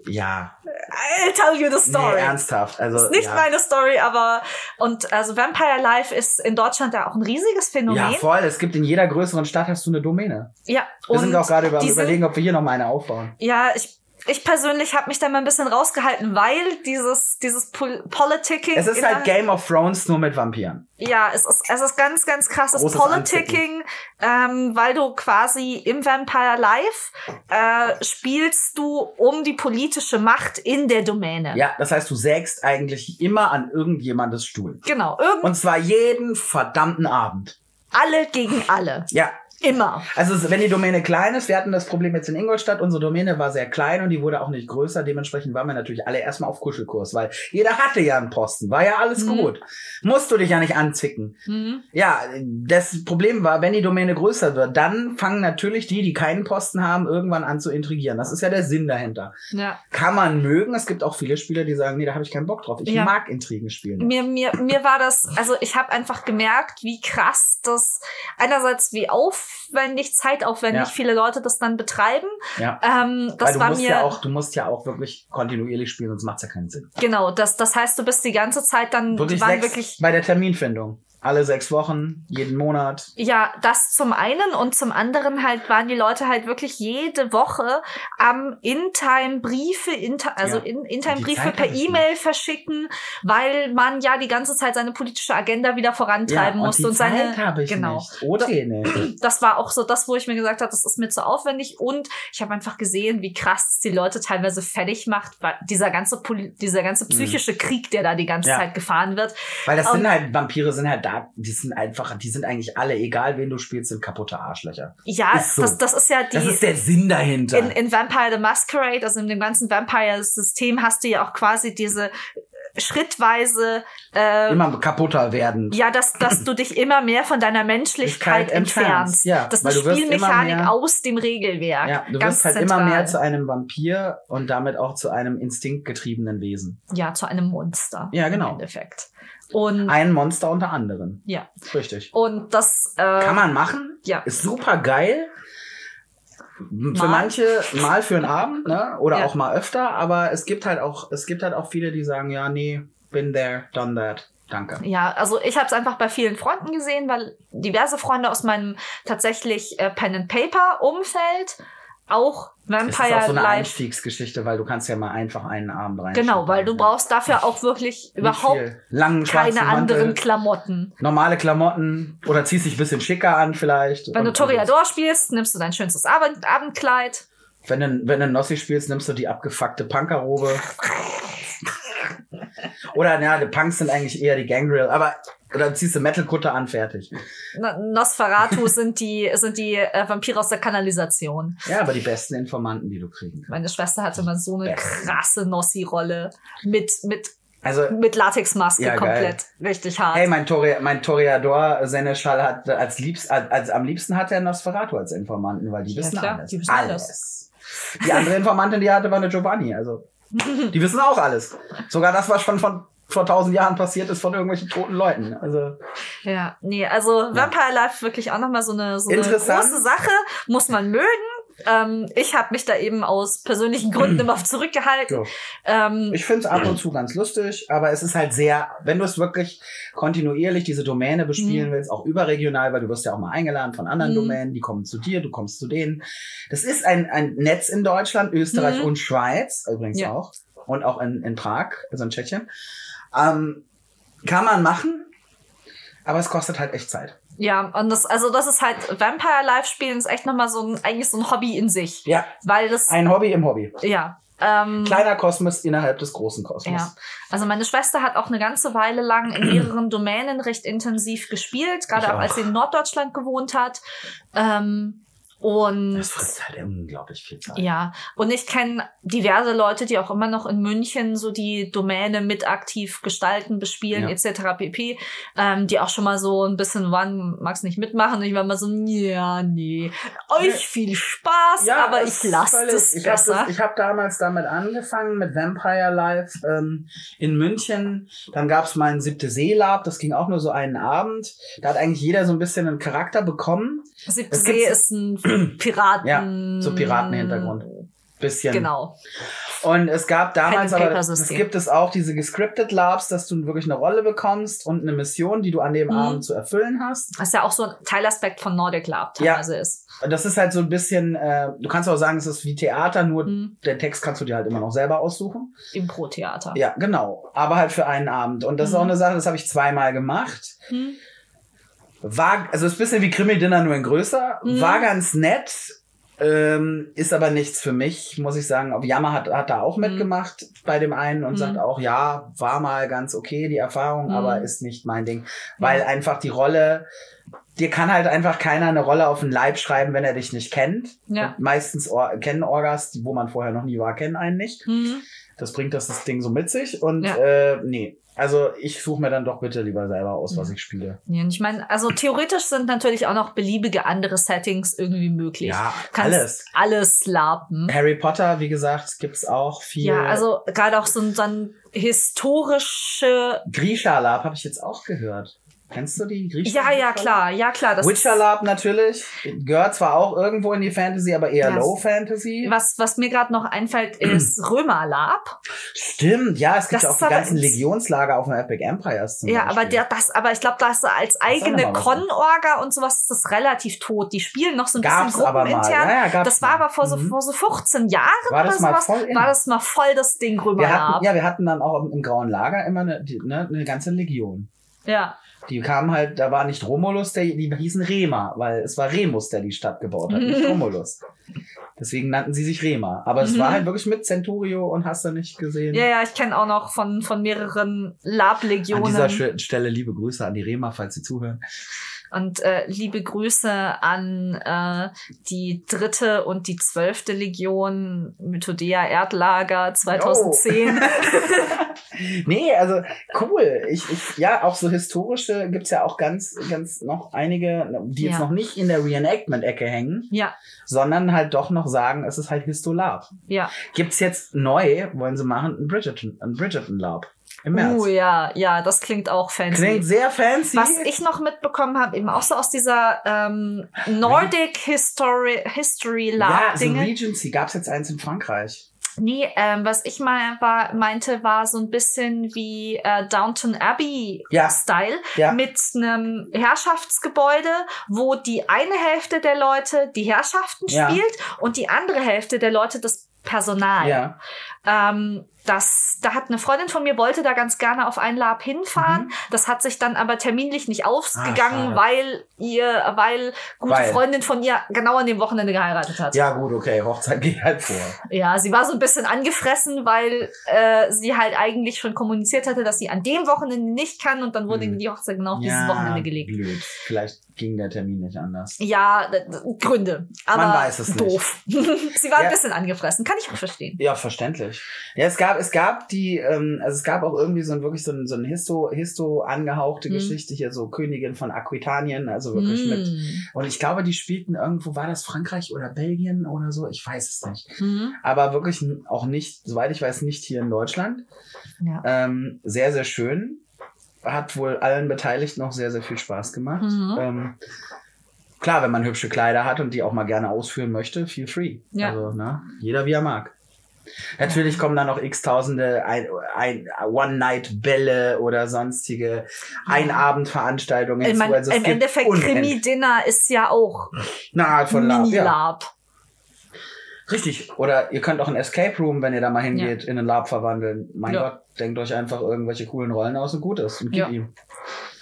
Ja, I'll tell you the story. nee, ernsthaft. Also, ist nicht ja. meine Story, aber und also Vampire Life ist in Deutschland ja auch ein riesiges Phänomen. Ja, voll. Es gibt in jeder größeren Stadt hast du eine Domäne. Ja, Wir sind auch gerade über, sind- überlegen, ob wir hier noch mal eine aufbauen. Ja, ich ich persönlich habe mich da mal ein bisschen rausgehalten, weil dieses, dieses Pol Politicking. Es ist halt Game of Thrones nur mit Vampiren. Ja, es ist, es ist ganz, ganz krasses Großes Politicking, ähm, weil du quasi im Vampire Live äh, spielst du um die politische Macht in der Domäne. Ja, das heißt, du sägst eigentlich immer an irgendjemandes Stuhl. Genau, irgend Und zwar jeden verdammten Abend. alle gegen alle. Ja. Immer. Also wenn die Domäne klein ist, wir hatten das Problem jetzt in Ingolstadt, unsere Domäne war sehr klein und die wurde auch nicht größer, dementsprechend waren wir natürlich alle erstmal auf Kuschelkurs, weil jeder hatte ja einen Posten, war ja alles Mhm. gut. Musst du dich ja nicht anzicken. Mhm. Ja, das Problem war, wenn die Domäne größer wird, dann fangen natürlich die, die keinen Posten haben, irgendwann an zu intrigieren. Das ist ja der Sinn dahinter. Ja. Kann man mögen, es gibt auch viele Spieler, die sagen, nee, da habe ich keinen Bock drauf. Ich Ja. mag Intrigen spielen. Mir, mir, mir war das, also ich habe einfach gemerkt, wie krass das einerseits wie aufwendig, zeitaufwendig Ja. viele Leute das dann betreiben. Ja. Ähm, das Weil du war musst mir ja auch, du musst ja auch wirklich kontinuierlich spielen, sonst macht's ja keinen Sinn. genau. Das, das heißt, du bist die ganze Zeit dann Wirklich sechs, wirklich bei der Terminfindung. Alle sechs Wochen, jeden Monat. Ja, das zum einen und zum anderen halt waren die Leute halt wirklich jede Woche am In-Time Briefe, inter, also Ja. in, In-Time Die Briefe Zeit per E-Mail verschicken, weil man ja die ganze Zeit seine politische Agenda wieder vorantreiben und musste und seine habe ich genau. nicht. Oder eh nicht. Das war auch so das, wo ich mir gesagt habe, das ist mir zu aufwendig und ich habe einfach gesehen, wie krass es die Leute teilweise fertig macht, weil dieser ganze Poli dieser ganze psychische Krieg, der da die ganze Mhm. Ja. Zeit gefahren wird. Weil das Und- sind halt, Vampire sind halt da, die sind einfach, die sind eigentlich alle, egal wen du spielst, sind kaputte Arschlöcher. Ja, Ist so. das, das ist ja die Das ist der Sinn dahinter. in, in Vampire the Masquerade, also in dem ganzen Vampire-System, hast du ja auch quasi diese schrittweise, äh, Immer kaputter werden. ja, dass, dass du dich immer mehr von deiner Menschlichkeit entfernst, ja, das ist eine Spielmechanik mehr- aus dem Regelwerk. Ja, du wirst halt zentral. immer mehr zu einem Vampir und damit auch zu einem instinktgetriebenen Wesen. ja, zu einem Monster. Ja, genau. Im Endeffekt. Und, Ein Monster unter anderem. ja. Richtig. Und das, äh, Kann man machen. ja. Ist super geil. Für Mal. manche mal für einen Abend, ne? Oder Ja. auch mal öfter, aber es gibt halt auch, es gibt halt auch viele, die sagen, ja, nee, been there, done that. Danke. Ja, also ich habe es einfach bei vielen Freunden gesehen, weil diverse Freunde aus meinem tatsächlich äh, Pen and Paper Umfeld auch Es ist Vampire auch so eine Live Einstiegsgeschichte, weil du kannst ja mal einfach einen Abend rein. Genau, weil du brauchst dafür auch wirklich überhaupt langen keine anderen Mantel, Klamotten. normale Klamotten oder ziehst dich ein bisschen schicker an vielleicht. Wenn du Toreador spielst, nimmst du dein schönstes Abend Abendkleid. Wenn du, wenn du Nossi spielst, nimmst du die abgefuckte Punkerrobe. [LAUGHS] Oder, ja, die Punks sind eigentlich eher die Gangrel, aber oder ziehst du Metal-Kutte an, fertig. Nosferatu sind die, sind die äh, Vampire aus der Kanalisation. Ja, aber die besten Informanten, die du kriegen kannst. Meine Schwester hatte mal so eine krasse Nossi-Rolle mit, mit, Also, mit Latexmaske Ja, geil. komplett. Richtig hart. hey, mein, Tori mein Toreador Seneschal hat als liebst, als, als am liebsten hat er Nosferatu als Informanten, weil die Ja, wissen klar, alles. die wissen alles. Die andere Informantin, die er hatte, war eine Giovanni. Also, [LAUGHS] die wissen auch alles. Sogar das, was schon von vor tausend Jahren passiert ist von irgendwelchen toten Leuten. Also, Ja, nee, also Vampire Life wirklich auch nochmal so eine, so eine große Sache, muss man mögen. Ähm, ich habe mich da eben aus persönlichen Gründen immer zurückgehalten. ja. Ähm, Ich finde es ab und zu ganz lustig, aber es ist halt sehr, wenn du es wirklich kontinuierlich diese Domäne bespielen Mhm. willst, auch überregional, weil du wirst ja auch mal eingeladen von anderen Mhm. Domänen, die kommen zu dir, du kommst zu denen. Das ist ein, ein Netz in Deutschland, Österreich Mhm. und Schweiz, übrigens Ja. auch. Und auch in, in Prag, also in Tschechien. Ähm, kann man machen, aber es kostet halt echt Zeit. ja, und das, also das ist halt, Vampire Life spielen ist echt nochmal so ein, eigentlich so ein Hobby in sich. Ja, Weil das, ein Hobby im Hobby. ja. Ähm, Kleiner Kosmos innerhalb des großen Kosmos. Ja, also meine Schwester hat auch eine ganze Weile lang in mehreren Domänen recht intensiv gespielt, gerade auch als sie in Norddeutschland gewohnt hat. Ähm, und Das frisst halt unglaublich viel Zeit. ja, und ich kenne diverse Leute, die auch immer noch in München so die Domäne mit aktiv gestalten, bespielen Ja. etc. pp. Ähm, die auch schon mal so ein bisschen waren, mag's nicht mitmachen. Und ich war mal so, ja, nee, euch viel Spaß, aber es ich lasse es ich hab besser. Das, ich habe damals damit angefangen mit Vampire Life ähm, in München. Dann gab's mein siebte Seelab, das ging auch nur so einen Abend. Da hat eigentlich jeder so ein bisschen einen Charakter bekommen. Siebte Es See ist ein [CLEARS THROAT] Piraten. Ja, so Piratenhintergrund. Bisschen. Genau. Und es gab damals aber, es gibt es auch diese gescripted Labs, dass du wirklich eine Rolle bekommst und eine Mission, die du an dem Mhm. Abend zu erfüllen hast. Was ja auch so ein Teilaspekt von Nordic Lab Ja. teilweise ist. Und das ist halt so ein bisschen, äh, du kannst auch sagen, es ist wie Theater, nur Mhm. den Text kannst du dir halt immer noch selber aussuchen. Impro-Theater. Ja, genau. Aber halt für einen Abend. Und das ist Mhm. auch eine Sache, das habe ich zweimal gemacht. Hm? War, also ist ein bisschen wie Krimi-Dinner, nur in größer. Mhm. War ganz nett. Ähm, ist aber nichts für mich, muss ich sagen. Ob Yama hat, hat da auch Mhm. mitgemacht bei dem einen und Mhm. sagt auch, ja, war mal ganz okay, die Erfahrung, Mhm. aber ist nicht mein Ding. Weil einfach die Rolle, dir kann halt einfach keiner eine Rolle auf den Leib schreiben, wenn er dich nicht kennt. Ja. Und meistens Or kennen Orgas, die- wo man vorher noch nie war, kennen einen nicht. Hm? Das bringt das, das Ding so mit sich. Und Ja. äh, nee, also ich suche mir dann doch bitte lieber selber aus, was ich spiele. Ja, ich meine, also theoretisch sind natürlich auch noch beliebige andere Settings irgendwie möglich. Ja, Kannst alles. Alles laben. Harry Potter, wie gesagt, gibt's auch viel. Ja, also gerade auch so ein, so ein historische. Grisha Lab habe ich jetzt auch gehört. Kennst du die Grisha? Ja, ja, klar, ja, klar. Das Witcher Lab natürlich. Gehört zwar auch irgendwo in die Fantasy, aber eher Ja, Low Fantasy. Was, was mir gerade noch einfällt, ist [CLEARS THROAT] Römerlab. Stimmt, ja, es gibt ja auch die aber ganzen Legionslager auf dem Epic Empires zum Ja, aber Beispiel. der, das, aber ich glaube, das als eigene was Con-Orga und sowas ist das relativ tot. Die spielen noch so ein Gab's bisschen aber gruppenintern. Ja, ja, das war mal. aber vor so, Mhm. vor so 15 Jahren War das oder sowas. war das mal voll das Ding wir Römerlab. hatten, ja, wir hatten dann auch im, im Grauen Lager immer eine, die, ne, eine ganze Legion. Ja. Die kamen halt, da war nicht Romulus, der, die hießen Rema, weil es war Remus, der die Stadt gebaut hat, nicht [LAUGHS] Romulus. Deswegen nannten sie sich Rema. Aber es Mhm. war halt wirklich mit Centurio und hast du nicht gesehen. Ja, ja, ich kenne auch noch von, von mehreren An Lab-Legionen. dieser Sch- Stelle liebe Grüße an die Rema, falls sie zuhören. Und äh, liebe Grüße an äh, die dritte und die zwölfte Legion Mythodea Erdlager 2010. [LAUGHS] Nee, also cool. Ich, ich, ja, auch so historische gibt's ja auch ganz, ganz noch einige, die jetzt Ja. noch nicht in der Reenactment-Ecke hängen, ja, sondern halt doch noch sagen, es ist halt Histolab. ja. Gibt's jetzt neu, wollen sie machen, ein Bridgerton, ein Bridgerton Lab. Im März. Uh, ja, ja, das klingt auch fancy. Klingt sehr fancy. Was ich noch mitbekommen habe, eben auch so aus dieser ähm, Nordic History, History ja, Lab so ein Dinge. Regency gab's jetzt eins in Frankreich. Nee, ähm, was ich mal war, meinte, war so ein bisschen wie äh, Downton Abbey Ja. Style Ja. mit einem Herrschaftsgebäude, wo die eine Hälfte der Leute die Herrschaften Ja. spielt und die andere Hälfte der Leute das Personal. Ja. Ähm, das, da hat eine Freundin von mir wollte da ganz gerne auf ein Lab hinfahren. Mhm. Das hat sich dann aber terminlich nicht Ah, ausgegangen, schade. weil ihr, weil gute Weil. Freundin von ihr genau an dem Wochenende geheiratet hat. Ja, gut, okay, Hochzeit geht halt vor. Ja, sie war so ein bisschen angefressen, weil äh, sie halt eigentlich schon kommuniziert hatte, dass sie an dem Wochenende nicht kann und dann wurde Hm. die Hochzeit genau auf dieses ja, Wochenende gelegt. Blöd. Vielleicht ging der Termin nicht anders. Ja, Gründe. Aber Man weiß es nicht. doof. [LAUGHS] sie war Ja. ein bisschen angefressen, kann ich auch verstehen. Ja, verständlich. Ja, es gab, es gab die, ähm, also es gab auch irgendwie so ein wirklich so ein, so ein Histo, Histo angehauchte Hm. Geschichte hier, so Königin von Aquitanien, also wirklich mit. Hm. Und ich glaube, die spielten irgendwo, war das Frankreich oder Belgien oder so? Ich weiß es nicht. Hm. Aber wirklich auch nicht, soweit ich weiß, nicht hier in Deutschland. Ja. Ähm, sehr, sehr schön. Hat wohl allen Beteiligten noch sehr, sehr viel Spaß gemacht. Mhm. Ähm, klar, wenn man hübsche Kleider hat und die auch mal gerne ausführen möchte, feel free. Ja. Also, ne, jeder wie er mag. Natürlich kommen dann noch x tausende ein, ein, One-Night-Bälle oder sonstige Einabendveranstaltungen Ich hinzu. meine, Also es im Endeffekt, Krimi-Dinner ist ja auch Eine Art von Lab, ja. Richtig. Oder ihr könnt auch ein Escape Room, wenn ihr da mal hingeht, in einen Lab verwandeln. Mein Ja. Gott, denkt euch einfach irgendwelche coolen Rollen aus und gut ist und gib Ja. ihm.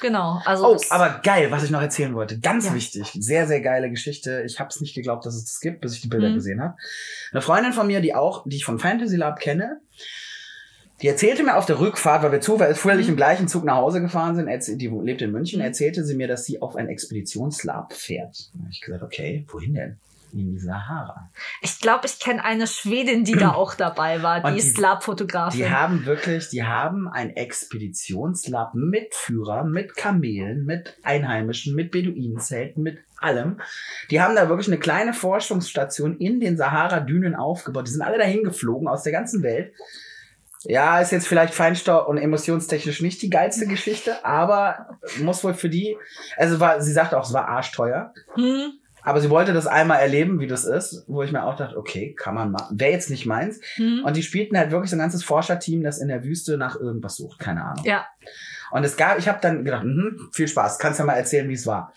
Genau. Also Oh, aber geil, was ich noch erzählen wollte. Ganz Ja. wichtig. Sehr, sehr geile Geschichte. Ich habe es nicht geglaubt, dass es das gibt, bis ich die Bilder Mhm. gesehen habe. Eine Freundin von mir, die auch, die ich vom Fantasy Lab kenne, die erzählte mir auf der Rückfahrt, weil wir zufällig Mhm. im gleichen Zug nach Hause gefahren sind, die lebt in München, Mhm. erzählte sie mir, dass sie auf ein Expeditionslab fährt. Da hab ich gesagt, okay, wohin denn? In die Sahara. ich glaube, ich kenne eine Schwedin, die da [CLEARS THROAT] auch dabei war. Die die- ist Lab-Fotografin. Die haben wirklich, die haben ein Expeditionslab mit Führer, mit Kamelen, mit Einheimischen, mit Beduinenzelten, mit allem. Die haben da wirklich eine kleine Forschungsstation in den Sahara-Dünen aufgebaut. Die sind alle dahin geflogen aus der ganzen Welt. Ja, ist jetzt vielleicht feinstaub und emotionstechnisch nicht die geilste Geschichte, aber muss wohl für die, also war, sie sagte auch, es war arschteuer. Hm? Aber sie wollte das einmal erleben, wie das ist, wo ich mir auch dachte, okay, kann man machen. Wäre jetzt nicht meins. Hm. Und die spielten halt wirklich so ein ganzes Forscherteam, das in der Wüste nach irgendwas sucht. Keine Ahnung. Ja. Und es gab, ich habe dann gedacht, mhm, viel Spaß, kannst ja mal erzählen, wie es war.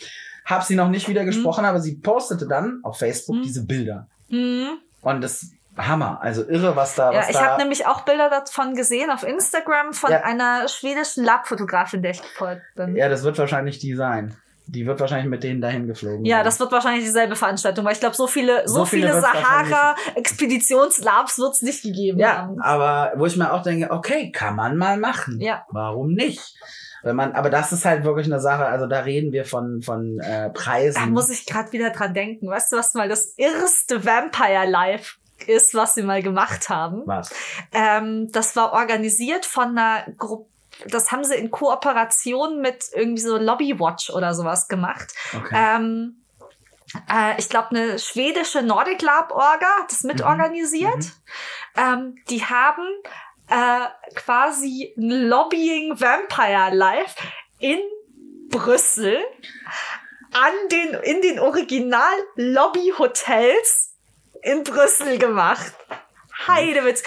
Hab sie noch nicht wieder gesprochen, aber sie postete dann auf Facebook Mhm. diese Bilder. Hm. Und das Hammer, also irre, was da, Ja, was ich da. habe nämlich auch Bilder davon gesehen auf Instagram von Ja. einer schwedischen Labfotografin, der ich gefolgt bin. ja, das wird wahrscheinlich die sein. Die wird wahrscheinlich mit denen dahin geflogen. Ja, sein. das wird wahrscheinlich dieselbe Veranstaltung, weil ich glaube, so viele, so, So viele viele, wird's Sahara-Expeditionslabs wird es nicht gegeben Ja, haben. aber wo ich mir auch denke, okay, kann man mal machen. Ja. Warum nicht? Wenn man, aber das ist halt wirklich eine Sache, also da reden wir von, von äh, Preisen. Da muss ich gerade wieder dran denken. Weißt du, was mal das irrste Vampire Live ist, was sie mal gemacht haben? Was? Ähm, das war organisiert von einer Gruppe. Das haben sie in Kooperation mit irgendwie so Lobby Watch oder sowas gemacht. Okay. Ähm, äh, ich glaube, eine schwedische Nordic Lab Orga hat das mitorganisiert. Mhm. Ähm, die haben äh, quasi ein Lobbying Vampire Live in Brüssel an den, in den Original Lobby Hotels in Brüssel gemacht. Heidewitz.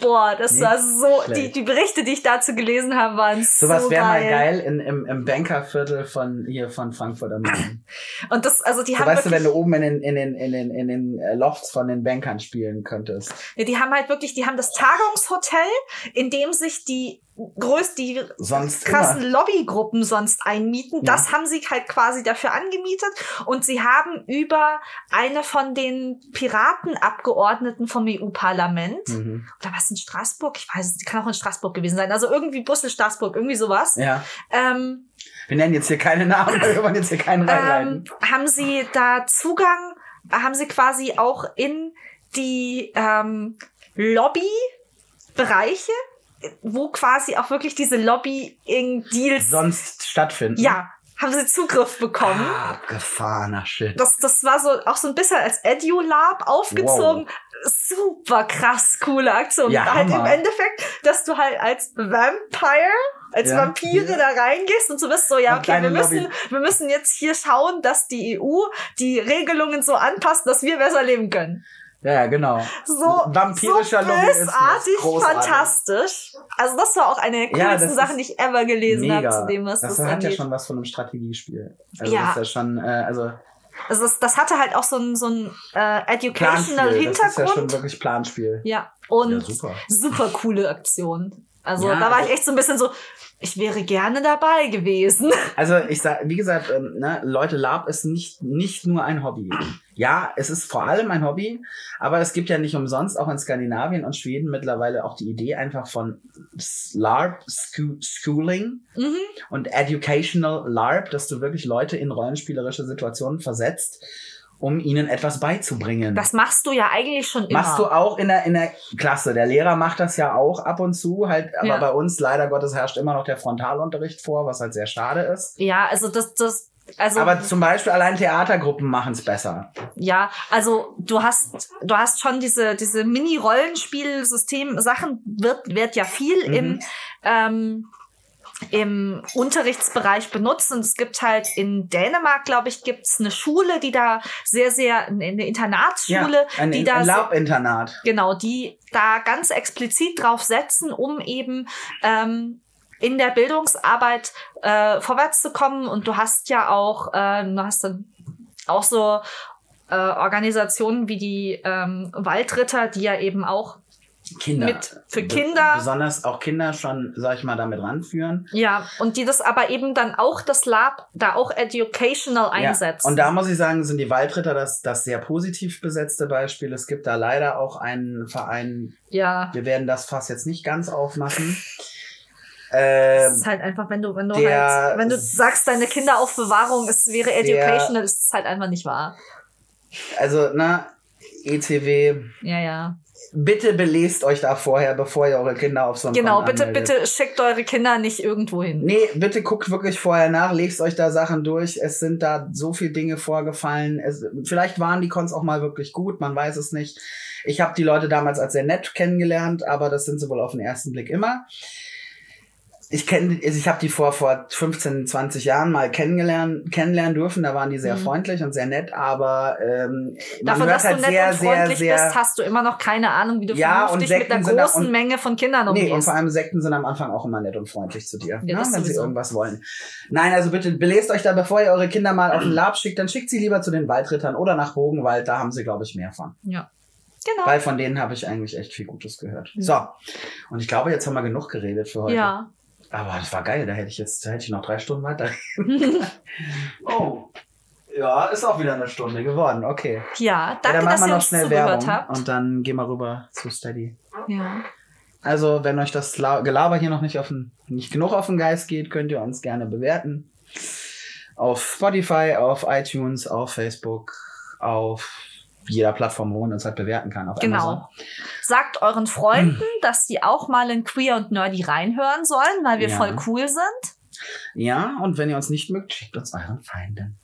Boah, das Nicht war so, die, schlecht. die Berichte, die ich dazu gelesen habe, waren Sowas so wäre mal geil. in, im, im Bankerviertel von hier von Frankfurt am Main. Und das, also die So, haben weißt du, wenn du oben in den, in den, in den, in den äh, Lofts von den Bankern spielen könntest. Ja, die haben halt wirklich, die haben das Tagungshotel, in dem sich die größt, die Sonst krassen immer. Lobbygruppen sonst einmieten. Ja. Das haben sie halt quasi dafür angemietet. Und sie haben über eine von den Piratenabgeordneten vom EU-Parlament, Mhm. oder was in Straßburg? Ich weiß es, die kann auch in Straßburg gewesen sein. Also irgendwie Brüssel, Straßburg, irgendwie sowas. Ja. Ähm, Wir nennen jetzt hier keine Namen, wir wollen jetzt hier keinen ähm, reinleiten. haben sie da Zugang, haben sie quasi auch in die ähm, Lobbybereiche, wo quasi auch wirklich diese Lobbying-Deals, Sonst stattfinden. ja, haben sie Zugriff bekommen. Ah, abgefahrener Shit. Das, das war so auch so ein bisschen als EduLab aufgezogen. Super krass, coole Aktion. Ja, halt im. Endeffekt, dass du halt als Vampire, als Ja. Vampire Ja. da reingehst und so bist so, ja, okay, wir müssen, Lobby. wir müssen jetzt hier schauen, dass die EU die Regelungen so anpasst, dass wir besser leben können. Ja, ja, genau. So, Vampirischer so bösartig, Großartig. fantastisch. Also das war auch eine der Ja, coolsten das Sachen, die ich ever gelesen habe zu dem, was das das, hat ja angeht. schon was von einem Strategiespiel. Also Ja. das ist ja schon, äh, also Also das, das hatte halt auch so ein, so ein äh, educational Planspiel. Das ist ja schon Hintergrund. wirklich Planspiel. Ja, und Ja, super. super coole Aktion. Also Ja, da war also- ich echt so ein bisschen so, ich wäre gerne dabei gewesen. [LAUGHS] Also ich sag, wie gesagt, ähm, ne, Leute, Lab ist nicht, nicht nur ein Hobby. Ja, es ist vor allem ein Hobby, aber es gibt ja nicht umsonst auch in Skandinavien und Schweden mittlerweile auch die Idee einfach von LARP, Scho Schooling Mhm. und Educational LARP, dass du wirklich Leute in rollenspielerische Situationen versetzt, um ihnen etwas beizubringen. Das machst du ja eigentlich schon immer. Machst du auch in der, in der Klasse. Der Lehrer macht das ja auch ab und zu, halt, aber Ja. bei uns leider Gottes herrscht immer noch der Frontalunterricht vor, was halt sehr schade ist. ja, also das, das, also Aber zum Beispiel allein Theatergruppen machen es besser. ja, also du hast, du hast schon diese, diese Mini-Rollenspiel-System-Sachen wird, wird ja viel Mhm. im, ähm, im Unterrichtsbereich benutzt und es gibt halt in Dänemark, glaube ich, gibt's eine Schule, die da sehr, sehr, eine Internatsschule, ein, die da ein Lab-Internat. Genau, die da ganz explizit drauf setzen, um eben ähm, in der Bildungsarbeit äh, vorwärts zu kommen. Und du hast ja auch, äh, du hast dann auch so äh, Organisationen wie die ähm, Waldritter, die ja eben auch Kinder. Mit- für Kinder. Besonders auch Kinder schon, sag ich mal, damit ranführen. ja und die das aber eben dann auch das Lab da auch educational einsetzen. Ja. Und da muss ich sagen, sind die Waldritter das, das sehr positiv besetzte Beispiel. Es gibt da leider auch einen Verein, ja, wir werden das Fass jetzt nicht ganz aufmachen. [LAUGHS] Ähm, ist halt einfach, wenn du, wenn du halt, wenn du sagst, deine Kinderaufbewahrung, es wäre educational, ist es halt einfach nicht wahr. also, na, ECW, Ja, ja. Bitte belest euch da vorher, bevor ihr eure Kinder auf so einen Genau, bitte, anmeldet. bitte schickt eure Kinder nicht irgendwo hin. Nee, bitte guckt wirklich vorher nach, lest euch da Sachen durch. Es sind da so viele Dinge vorgefallen. Es, vielleicht waren die Cons auch mal wirklich gut, man weiß es nicht. Ich habe die Leute damals als sehr nett kennengelernt, aber das sind sie wohl auf den ersten Blick immer. Ich kenne, also ich habe die vor vor 15, 20 Jahren mal kennengelernt, kennenlernen dürfen. Da waren die sehr Mhm. freundlich und sehr nett, aber ähm, Davon, dass halt du nett sehr, und sehr, freundlich sehr. bist, hast du immer noch keine Ahnung, wie du Ja, und vernünftig mit einer großen und- Menge von Kindern umgehst. Nee, und vor allem Sekten sind am Anfang auch immer nett und freundlich zu dir, Ja, ne, wenn sie sowieso. irgendwas wollen. Nein, also bitte belest euch da, bevor ihr eure Kinder mal auf den Lab schickt, dann schickt sie lieber zu den Waldrittern oder nach Bogenwald, da haben sie, glaube ich, mehr von. ja. Genau. Weil von denen habe ich eigentlich echt viel Gutes gehört. So, und ich glaube, jetzt haben wir genug geredet für heute. ja. Aber das war geil, da hätte ich jetzt, da hätte ich noch drei Stunden weiter. [LAUGHS] oh. Ja, ist auch wieder eine Stunde geworden. Okay. Ja, ja, danke, dann machen dass wir ihr noch schnell Werbung habt. und dann gehen wir rüber zu Steady. Ja. Also, wenn euch das La- Gelaber hier noch nicht auf den, nicht genug auf den Geist geht, könnt ihr uns gerne bewerten. Auf Spotify, auf iTunes, auf Facebook, auf jeder Plattform, wo man uns halt bewerten kann. Auf Amazon. Genau. Sagt euren Freunden, [CLEARS THROAT] dass die auch mal in Queer und Nerdy reinhören sollen, weil wir Ja. voll cool sind. Ja, und wenn ihr uns nicht mögt, schickt uns euren Feinden.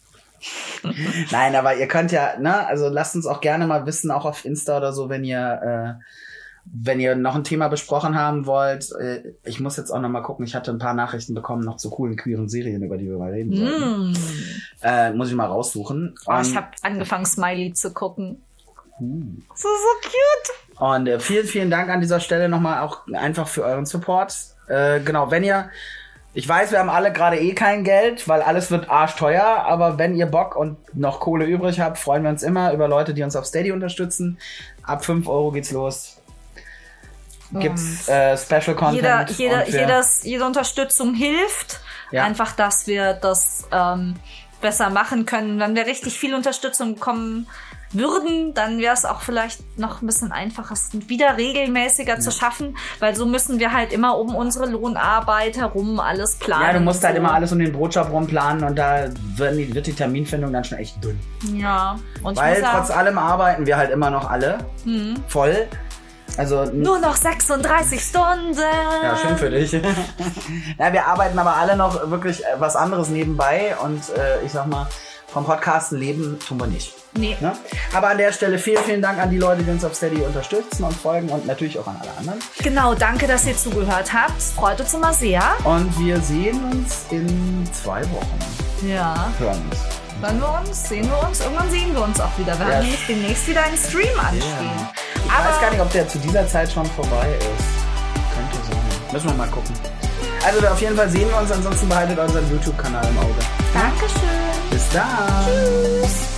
[LAUGHS] Nein, aber ihr könnt ja, ne, also lasst uns auch gerne mal wissen, auch auf Insta oder so, wenn ihr, äh, wenn ihr noch ein Thema besprochen haben wollt. Äh, ich muss jetzt auch noch mal gucken, ich hatte ein paar Nachrichten bekommen noch zu coolen queeren Serien, über die wir mal reden sollten. Mm. Äh, muss ich mal raussuchen. Oh, ich habe angefangen, Smiley zu gucken. Uh. So, so cute. Und äh, vielen, vielen Dank an dieser Stelle nochmal auch einfach für euren Support. Äh, genau, wenn ihr, ich weiß, wir haben alle gerade eh kein Geld, weil alles wird arschteuer, aber wenn ihr Bock und noch Kohle übrig habt, freuen wir uns immer über Leute, die uns auf Steady unterstützen. Ab 5 Euro geht's los. Gibt's äh, Special Content. Jeder, jeder, jedes, jede Unterstützung hilft. Ja. Einfach, dass wir das ähm, besser machen können. Wenn wir richtig viel Unterstützung bekommen würden, dann wäre es auch vielleicht noch ein bisschen einfacher, es wieder regelmäßiger zu schaffen, weil so müssen wir halt immer um unsere Lohnarbeit herum alles planen. Ja, du musst halt so. immer alles um den Brotjob rumplanen und da wird die, wird die Terminfindung dann schon echt dünn. Ja, und Weil ja, trotz allem arbeiten wir halt immer noch alle hm, voll. Also nur noch 36 Stunden. Ja, schön für dich. [LAUGHS] ja, wir arbeiten aber alle noch wirklich äh, was anderes nebenbei und äh, ich sag mal, vom Podcasten leben tun wir nicht. Nee. Ne? Aber an der Stelle vielen, vielen Dank an die Leute, die uns auf Steady unterstützen und folgen und natürlich auch an alle anderen. Genau, danke, dass ihr zugehört habt. Freut uns immer sehr. Und wir sehen uns in zwei Wochen. Ja. Hören uns. Hören wir uns, sehen wir uns, irgendwann sehen wir uns auch wieder. Wir Ja. haben nämlich demnächst wieder einen Stream anstehen. Ich weiß gar nicht, ob der zu dieser Zeit schon vorbei ist. Könnte sein. Müssen wir mal gucken. Also auf jeden Fall sehen wir uns, ansonsten behaltet unseren YouTube-Kanal im Auge. Dankeschön. Bis dann.